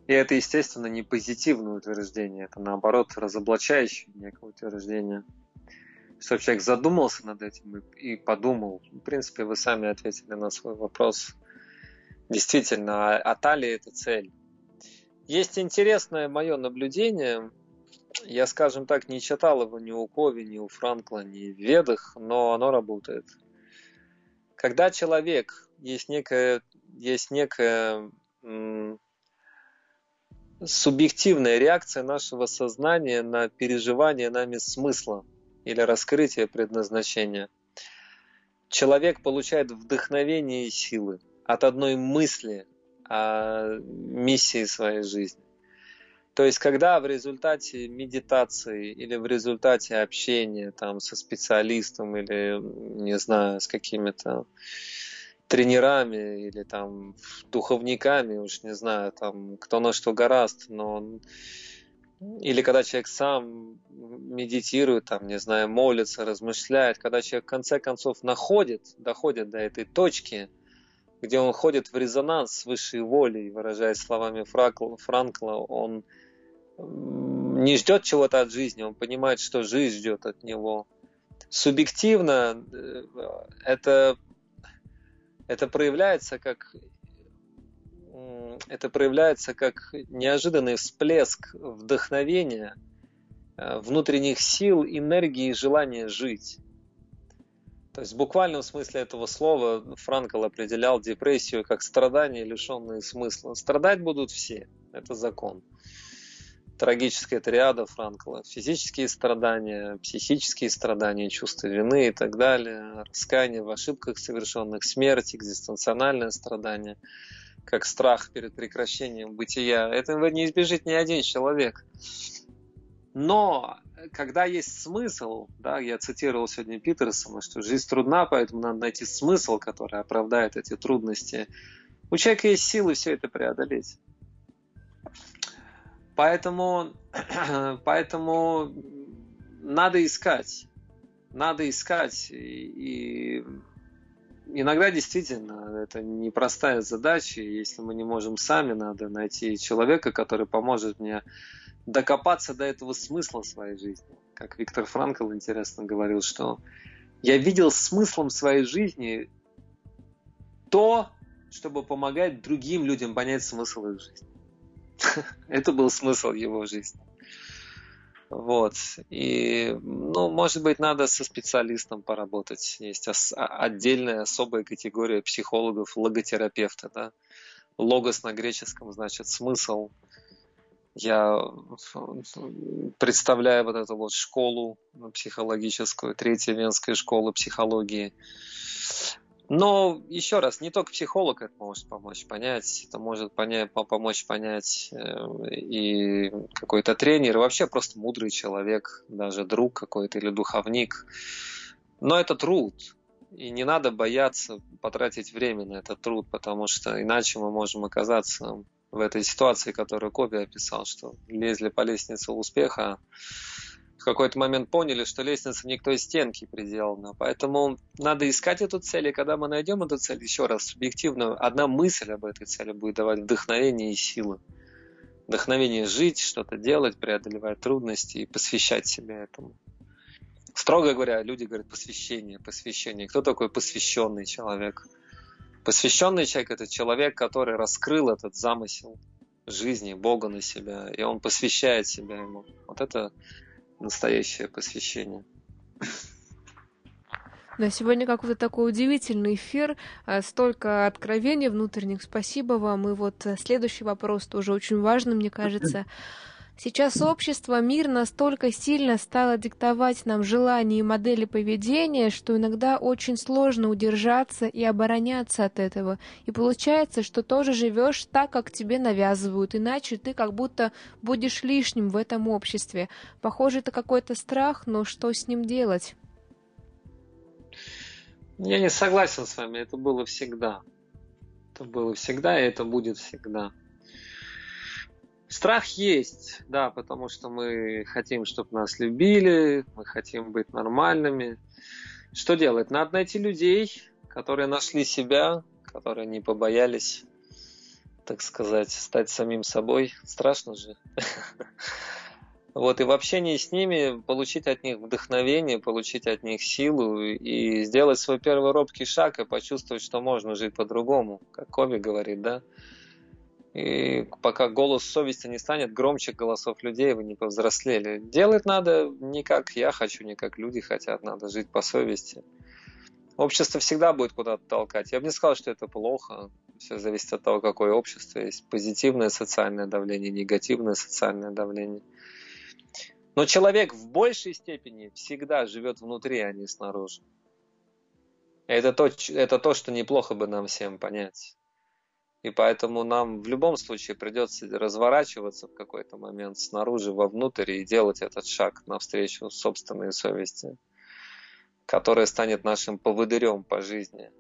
и это, естественно, не позитивное утверждение, это наоборот разоблачающее некое утверждение. Чтобы человек задумался над этим и, и подумал. В принципе, вы сами ответили на свой вопрос. Действительно, а, а талия это цель. Есть интересное мое наблюдение. Я, скажем так, не читал его ни у Кови, ни у Франкла, ни в Ведах, но оно работает. Когда человек есть некая, есть некая субъективная реакция нашего сознания на переживание нами смысла или раскрытие предназначения. Человек получает вдохновение и силы от одной мысли о миссии своей жизни. То есть, когда в результате медитации или в результате общения там, со специалистом или, не знаю, с какими-то тренерами или там духовниками, уж не знаю, там кто на что гораст, но или когда человек сам медитирует, там, не знаю, молится, размышляет, когда человек в конце концов находит, доходит до этой точки, где он ходит в резонанс с высшей волей, выражаясь словами Франкла, он не ждет чего-то от жизни, он понимает, что жизнь ждет от него. Субъективно э, это это проявляется как это проявляется как неожиданный всплеск вдохновения, э, внутренних сил, энергии и желания жить. То есть в буквальном смысле этого слова Франкл определял депрессию как страдание, лишенное смысла. Страдать будут все, это закон трагическая триада Франкла. Физические страдания, психические страдания, чувство вины и так далее, раскаяние в ошибках совершенных, смерть, экзистенциональное страдание, как страх перед прекращением бытия. Этого не избежит ни один человек. Но когда есть смысл, да, я цитировал сегодня Питерсона, что жизнь трудна, поэтому надо найти смысл, который оправдает эти трудности. У человека есть силы все это преодолеть. Поэтому, поэтому надо искать. Надо искать. И, и иногда действительно это непростая задача. Если мы не можем сами, надо найти человека, который поможет мне докопаться до этого смысла своей жизни. Как Виктор Франкл интересно говорил, что я видел смыслом своей жизни то, чтобы помогать другим людям понять смысл их жизни. Это был смысл его жизни. Вот. И, ну, может быть, надо со специалистом поработать. Есть ос- отдельная особая категория психологов, логотерапевта, да. Логос на греческом значит смысл. Я представляю вот эту вот школу психологическую, третья венская школа психологии. Но еще раз, не только психолог это может помочь понять, это может понять, помочь понять э, и какой-то тренер, и вообще просто мудрый человек, даже друг какой-то или духовник. Но это труд, и не надо бояться потратить время на этот труд, потому что иначе мы можем оказаться в этой ситуации, которую Коби описал, что лезли по лестнице успеха, в какой-то момент поняли, что лестница не к той стенке приделана. Поэтому надо искать эту цель, и когда мы найдем эту цель, еще раз, субъективно, одна мысль об этой цели будет давать вдохновение и силы. Вдохновение жить, что-то делать, преодолевать трудности и посвящать себя этому. Строго говоря, люди говорят посвящение, посвящение. Кто такой посвященный человек? Посвященный человек – это человек, который раскрыл этот замысел жизни Бога на себя, и он посвящает себя ему. Вот это настоящее посвящение.
Да, сегодня какой-то такой удивительный эфир, а, столько откровений внутренних. Спасибо вам. И вот э, следующий вопрос тоже очень важный, мне кажется. Сейчас общество, мир настолько сильно стало диктовать нам желания и модели поведения, что иногда очень сложно удержаться и обороняться от этого. И получается, что тоже живешь так, как тебе навязывают, иначе ты как будто будешь лишним в этом обществе. Похоже, это какой-то страх, но что с ним делать?
Я не согласен с вами, это было всегда. Это было всегда, и это будет всегда. Страх есть, да, потому что мы хотим, чтобы нас любили, мы хотим быть нормальными. Что делать? Надо найти людей, которые нашли себя, которые не побоялись, так сказать, стать самим собой. Страшно же. Вот, и в общении с ними получить от них вдохновение, получить от них силу и сделать свой первый робкий шаг и почувствовать, что можно жить по-другому, как Коби говорит, да. И пока голос совести не станет громче голосов людей, вы не повзрослели. Делать надо не как я хочу, не как люди хотят, надо жить по совести. Общество всегда будет куда-то толкать. Я бы не сказал, что это плохо. Все зависит от того, какое общество есть. Позитивное социальное давление, негативное социальное давление. Но человек в большей степени всегда живет внутри, а не снаружи. Это то, это то, что неплохо бы нам всем понять. И поэтому нам в любом случае придется разворачиваться в какой-то момент снаружи вовнутрь и делать этот шаг навстречу собственной совести, которая станет нашим поводырем по жизни.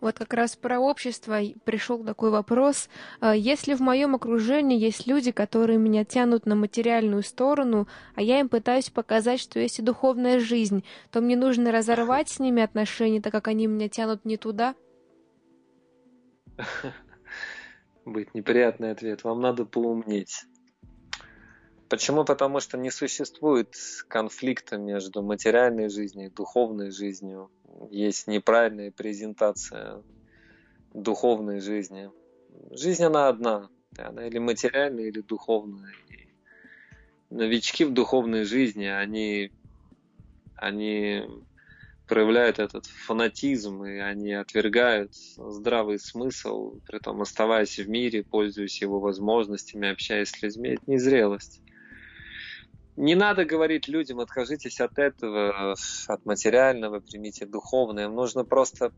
Вот как раз про общество пришел такой вопрос. А если в моем окружении есть люди, которые меня тянут на материальную сторону, а я им пытаюсь показать, что есть и духовная жизнь, то мне нужно разорвать с ними отношения, так как они меня тянут не туда?
Будет неприятный ответ. Вам надо поумнеть. Почему? Потому что не существует конфликта между материальной жизнью и духовной жизнью. Есть неправильная презентация духовной жизни. Жизнь она одна. Она или материальная, или духовная. И новички в духовной жизни, они, они проявляют этот фанатизм, и они отвергают здравый смысл, при том оставаясь в мире, пользуясь его возможностями, общаясь с людьми, это незрелость. Не надо говорить людям, откажитесь от этого, от материального, примите духовное. Им нужно просто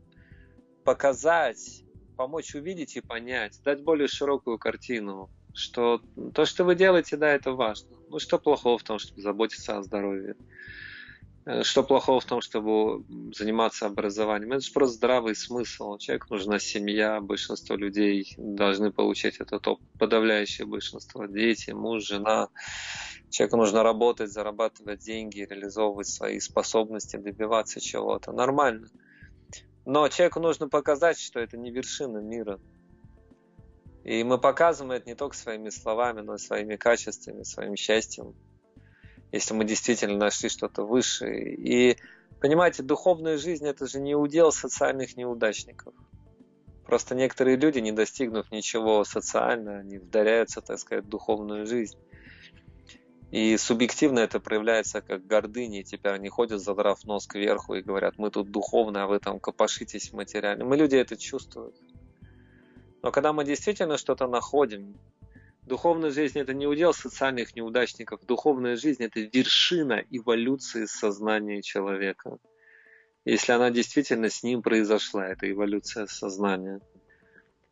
показать, помочь увидеть и понять, дать более широкую картину, что то, что вы делаете, да, это важно. Ну, что плохого в том, чтобы заботиться о здоровье? Э, что плохого в том, чтобы заниматься образованием? Это же просто здравый смысл. Человеку нужна семья, большинство людей должны получить этот опыт. Подавляющее большинство. Дети, муж, жена. Человеку нужно работать, зарабатывать деньги, реализовывать свои способности, добиваться чего-то. Нормально. Но человеку нужно показать, что это не вершина мира. И мы показываем это не только своими словами, но и своими качествами, своим счастьем если мы действительно нашли что-то высшее. И понимаете, духовная жизнь это же не удел социальных неудачников. Просто некоторые люди, не достигнув ничего социально, они вдаряются, так сказать, в духовную жизнь. И субъективно это проявляется как гордыня, и теперь они ходят, задрав нос кверху и говорят, мы тут духовные, а вы там копошитесь материально. Мы люди это чувствуют. Но когда мы действительно что-то находим, Духовная жизнь это не удел социальных неудачников. Духовная жизнь это вершина эволюции сознания человека. Если она действительно с ним произошла, это эволюция сознания.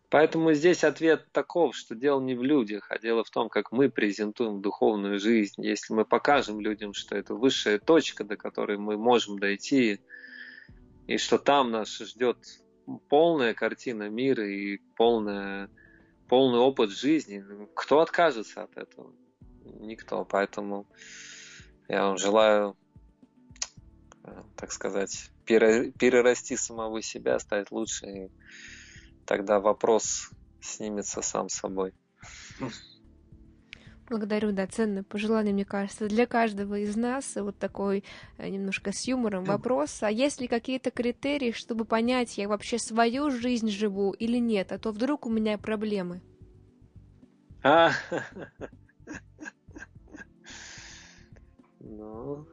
Поэтому здесь ответ таков, что дело не в людях, а дело в том, как мы презентуем духовную жизнь. Если мы покажем людям, что это высшая точка, до которой мы можем дойти, и что там нас ждет полная картина мира и полная полный опыт жизни. Кто откажется от этого? никто. Поэтому я вам желаю, э, так сказать, перерасти самого себя, стать лучше, и тогда вопрос снимется сам собой.
Благодарю, да, ценное пожелание, мне кажется, для каждого из нас. Вот такой э, немножко с юмором вопрос. А есть ли какие-то критерии, чтобы понять, я вообще свою жизнь живу или нет, а то вдруг у меня проблемы? А,
ну,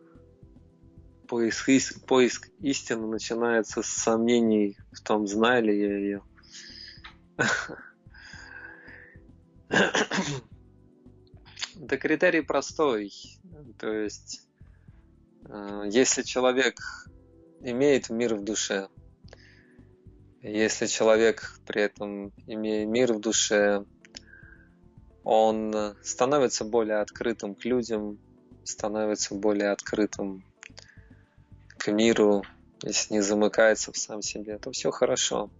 поиск, поиск истины начинается с сомнений в том, знаю ли я ее. Да критерий простой. То есть, э, если человек имеет мир в душе, если человек при этом, имея мир в душе, он становится более открытым к людям, становится более открытым к миру, если не замыкается в сам себе, то все хорошо.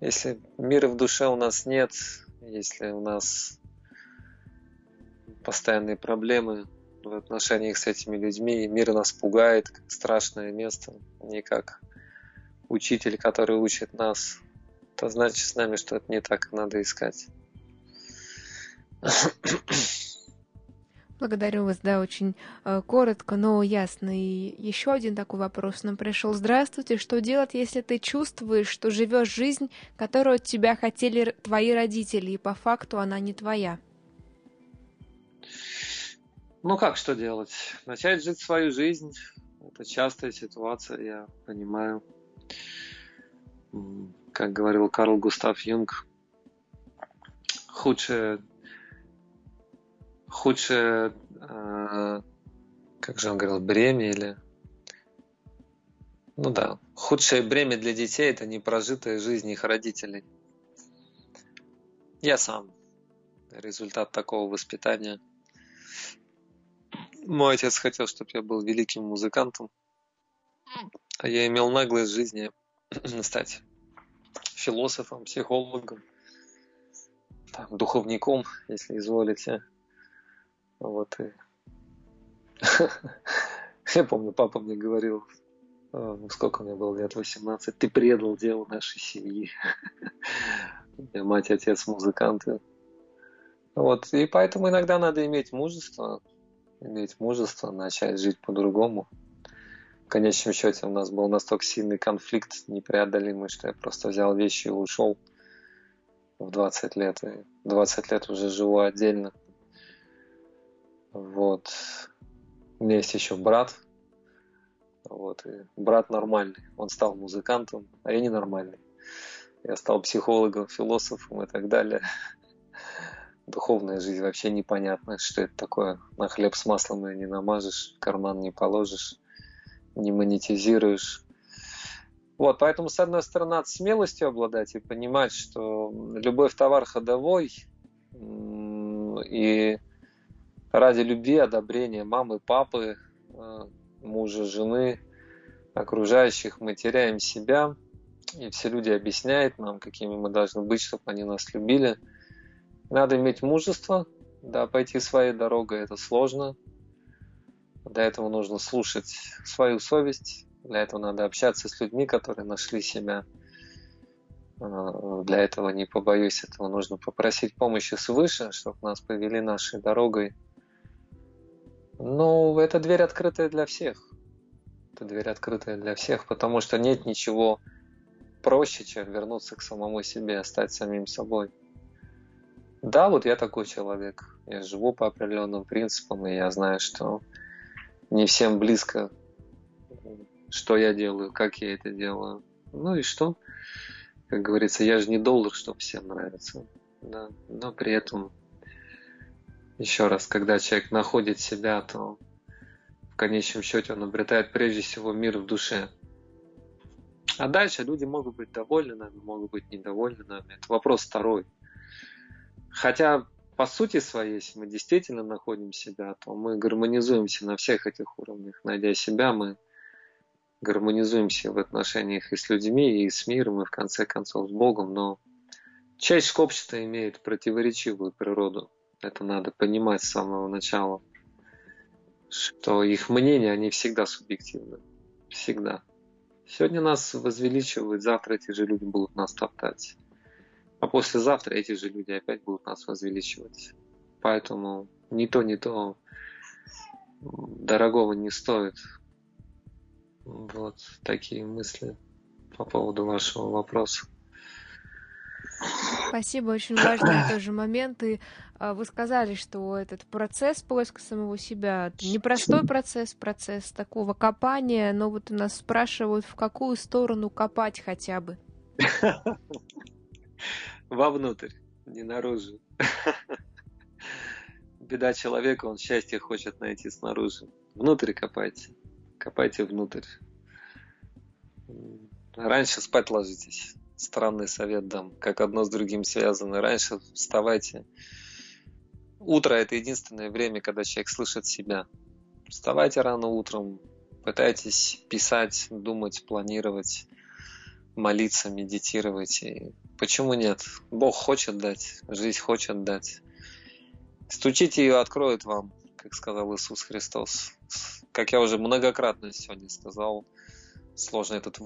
Если мира в душе у нас нет, если у нас постоянные проблемы в отношениях с этими людьми, мир нас пугает, как страшное место, не как учитель, который учит нас, то значит с нами что-то не так надо искать.
Благодарю вас, да, очень э, коротко, но ясно. И еще один такой вопрос нам пришел. Здравствуйте, что делать, если ты чувствуешь, что живешь жизнь, которую от тебя хотели твои родители, и по факту она не твоя?
Ну как что делать? Начать жить свою жизнь. Это частая ситуация, я понимаю. Как говорил Карл Густав Юнг, худшее худшее, э, как же он говорил, бремя или... Ну да, худшее бремя для детей – это непрожитая жизнь их родителей. Я сам результат такого воспитания. Мой отец хотел, чтобы я был великим музыкантом, а я имел наглость жизни стать философом, психологом, там, духовником, если изволите. Вот и я помню, папа мне говорил, «А, ну, сколько мне было лет, 18, ты предал дело нашей семьи. Мать, отец, музыканты. Вот, и поэтому иногда надо иметь мужество, иметь мужество, начать жить по-другому. В конечном счете у нас был настолько сильный конфликт непреодолимый, что я просто взял вещи и ушел в 20 лет. И 20 лет уже живу отдельно. Вот. У меня есть еще брат. Вот. И брат нормальный. Он стал музыкантом, а я ненормальный. Я стал психологом, философом и так далее. Духовная жизнь вообще непонятно, что это такое. На хлеб с маслом ее не намажешь, в карман не положишь, не монетизируешь. Вот, поэтому, с одной стороны, надо смелостью обладать и понимать, что любой товар ходовой, и ради любви, одобрения мамы, папы, э, мужа, жены, окружающих мы теряем себя, и все люди объясняют нам, какими мы должны быть, чтобы они нас любили. Надо иметь мужество, да, пойти своей дорогой, это сложно. Для этого нужно слушать свою совесть, для этого надо общаться с людьми, которые нашли себя. Э, для этого, не побоюсь этого, нужно попросить помощи свыше, чтобы нас повели нашей дорогой ну, это дверь открытая для всех. Это дверь открытая для всех, потому что нет ничего проще, чем вернуться к самому себе, стать самим собой. Да, вот я такой человек. Я живу по определенным принципам, и я знаю, что не всем близко, что я делаю, как я это делаю. Ну и что? Как говорится, я же не доллар, чтобы всем нравиться. Да? Но при этом еще раз, когда человек находит себя, то в конечном счете он обретает прежде всего мир в душе. А дальше люди могут быть довольны нами, могут быть недовольны нами. Это вопрос второй. Хотя, по сути своей, если мы действительно находим себя, то мы гармонизуемся на всех этих уровнях. Найдя себя, мы гармонизуемся в отношениях и с людьми, и с миром, и в конце концов с Богом. Но часть общества имеет противоречивую природу Это надо понимать с самого начала, что их мнения, они всегда субъективны. Всегда. Сегодня нас возвеличивают, завтра эти же люди будут нас топтать. А послезавтра эти же люди опять будут нас возвеличивать. Поэтому ни то, ни то дорогого не стоит. Вот такие мысли по поводу вашего вопроса.
Спасибо, очень важный тоже момент. И а, вы сказали, что этот процесс поиска самого себя непростой процесс, процесс такого копания, но вот у нас спрашивают, в какую сторону копать хотя бы.
Вовнутрь, не наружу. Беда человека, он счастье хочет найти снаружи. Внутрь копайте. Копайте внутрь. Раньше спать ложитесь странный совет дам, как одно с другим связано. Раньше вставайте. Утро – это единственное время, когда человек слышит себя. Вставайте рано утром, пытайтесь писать, думать, планировать, молиться, медитировать. И почему нет? Бог хочет дать, жизнь хочет дать. Стучите, ее откроет вам, как сказал Иисус Христос. Как я уже многократно сегодня сказал, сложно этот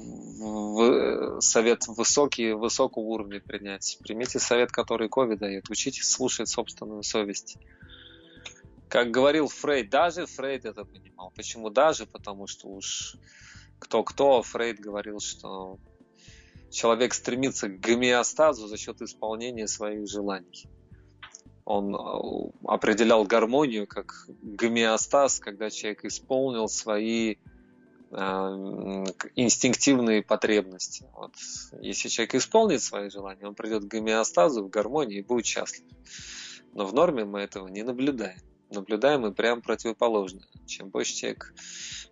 совет высокий, высокого уровня принять. Примите совет, который Кови дает. Учитесь слушать собственную совесть. Как говорил Фрейд, даже Фрейд это понимал. Почему даже? Потому что уж кто-кто, Фрейд говорил, что человек стремится к гомеостазу за счет исполнения своих желаний. Он э, определял гармонию как гомеостаз, когда человек исполнил свои Э, инстинктивные потребности. Вот. Если человек исполнит свои желания, он придет к гомеостазу, в гармонии и будет счастлив. Но в норме мы этого не наблюдаем. Наблюдаем мы прям противоположное. Чем больше человек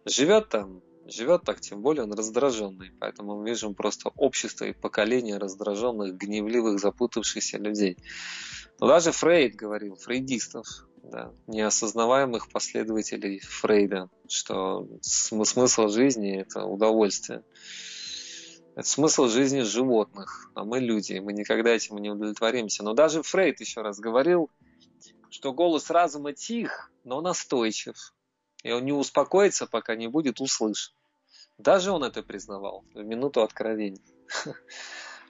живет там, живет так, тем более он раздраженный. Поэтому мы видим просто общество и поколение раздраженных, гневливых, запутавшихся людей. Но даже Фрейд говорил, фрейдистов, да, неосознаваемых последователей Фрейда, что смысл жизни – это удовольствие. Это смысл жизни животных, а мы люди, мы никогда этим не удовлетворимся. Но даже Фрейд еще раз говорил, что голос разума тих, но настойчив, и он не успокоится, пока не будет услышан. Даже он это признавал в минуту откровения.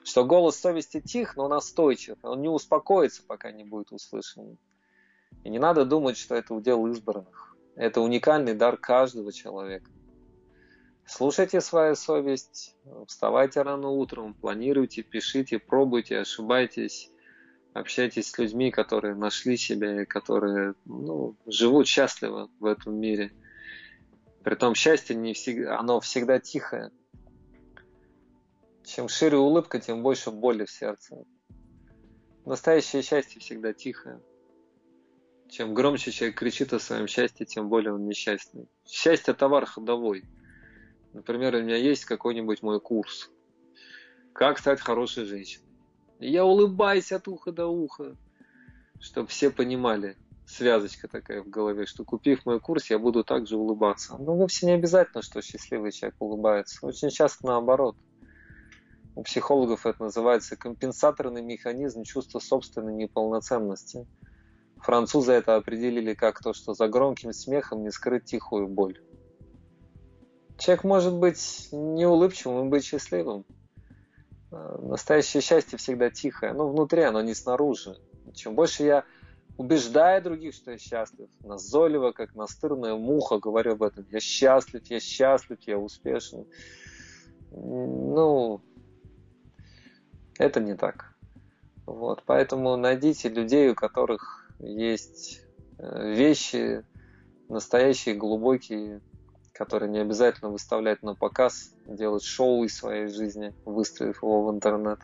Что голос совести тих, но настойчив, он не успокоится, пока не будет услышан. И не надо думать, что это удел избранных. Это уникальный дар каждого человека. Слушайте свою совесть, вставайте рано утром, планируйте, пишите, пробуйте, ошибайтесь, общайтесь с людьми, которые нашли себя и которые ну, живут счастливо в этом мире. Притом счастье не всегда, оно всегда тихое. Чем шире улыбка, тем больше боли в сердце. Настоящее счастье всегда тихое. Чем громче человек кричит о своем счастье, тем более он несчастный. Счастье – товар ходовой. Например, у меня есть какой-нибудь мой курс. Как стать хорошей женщиной. Я улыбаюсь от уха до уха, чтобы все понимали. Связочка такая в голове, что купив мой курс, я буду также улыбаться. Но вовсе не обязательно, что счастливый человек улыбается. Очень часто наоборот. У психологов это называется компенсаторный механизм чувства собственной неполноценности – Французы это определили как то, что за громким смехом не скрыть тихую боль. Человек может быть неулыбчивым и быть счастливым. Настоящее счастье всегда тихое, но внутри оно не снаружи. Чем больше я убеждаю других, что я счастлив, назойливо, как настырная муха, говорю об этом, я счастлив, я счастлив, я успешен. Ну, это не так. Вот, поэтому найдите людей, у которых есть э, вещи настоящие, глубокие, которые не обязательно выставлять на показ, делать шоу из своей жизни, выставив его в интернет.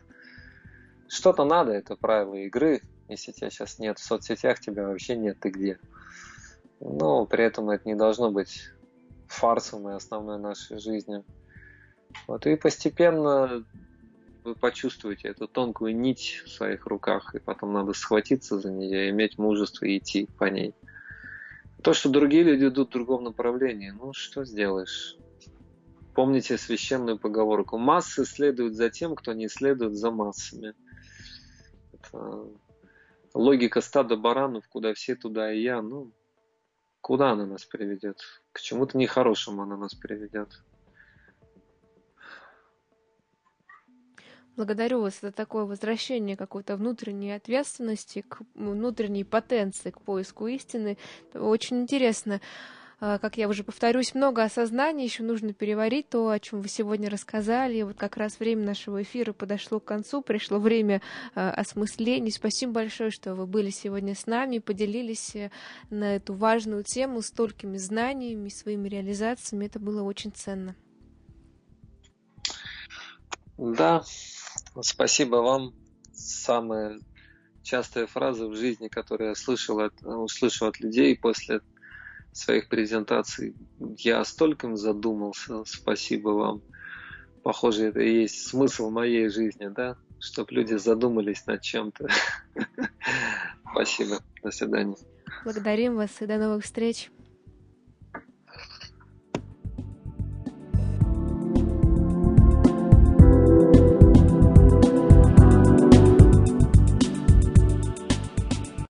Что-то надо, это правило игры. Если тебя сейчас нет в соцсетях, тебя вообще нет, ты где? Но при этом это не должно быть фарсом и основной нашей жизни. Вот и постепенно вы почувствуете эту тонкую нить в своих руках, и потом надо схватиться за нее, иметь мужество и идти по ней. То, что другие люди идут в другом направлении, ну что сделаешь? Помните священную поговорку. Массы следуют за тем, кто не следует за массами. Это логика стада баранов, куда все, туда и я, ну, куда она нас приведет? К чему-то нехорошему она нас приведет.
Благодарю вас за такое возвращение какой-то внутренней ответственности, к внутренней потенции к поиску истины. Очень интересно. А, как я уже повторюсь, много осознаний, еще нужно переварить то, о чем вы сегодня рассказали. Вот как раз время нашего эфира подошло к концу, пришло время а, осмыслений. Спасибо большое, что вы были сегодня с нами, поделились э, на эту важную тему столькими знаниями, своими реализациями. Это было очень ценно.
Да, спасибо вам. Самая частая фраза в жизни, которую я слышал услышал от людей после своих презентаций. Я стольким задумался. Спасибо вам. Похоже, это и есть смысл моей жизни, да? Чтобы люди задумались над чем-то. Спасибо. До свидания.
Благодарим вас и до новых встреч.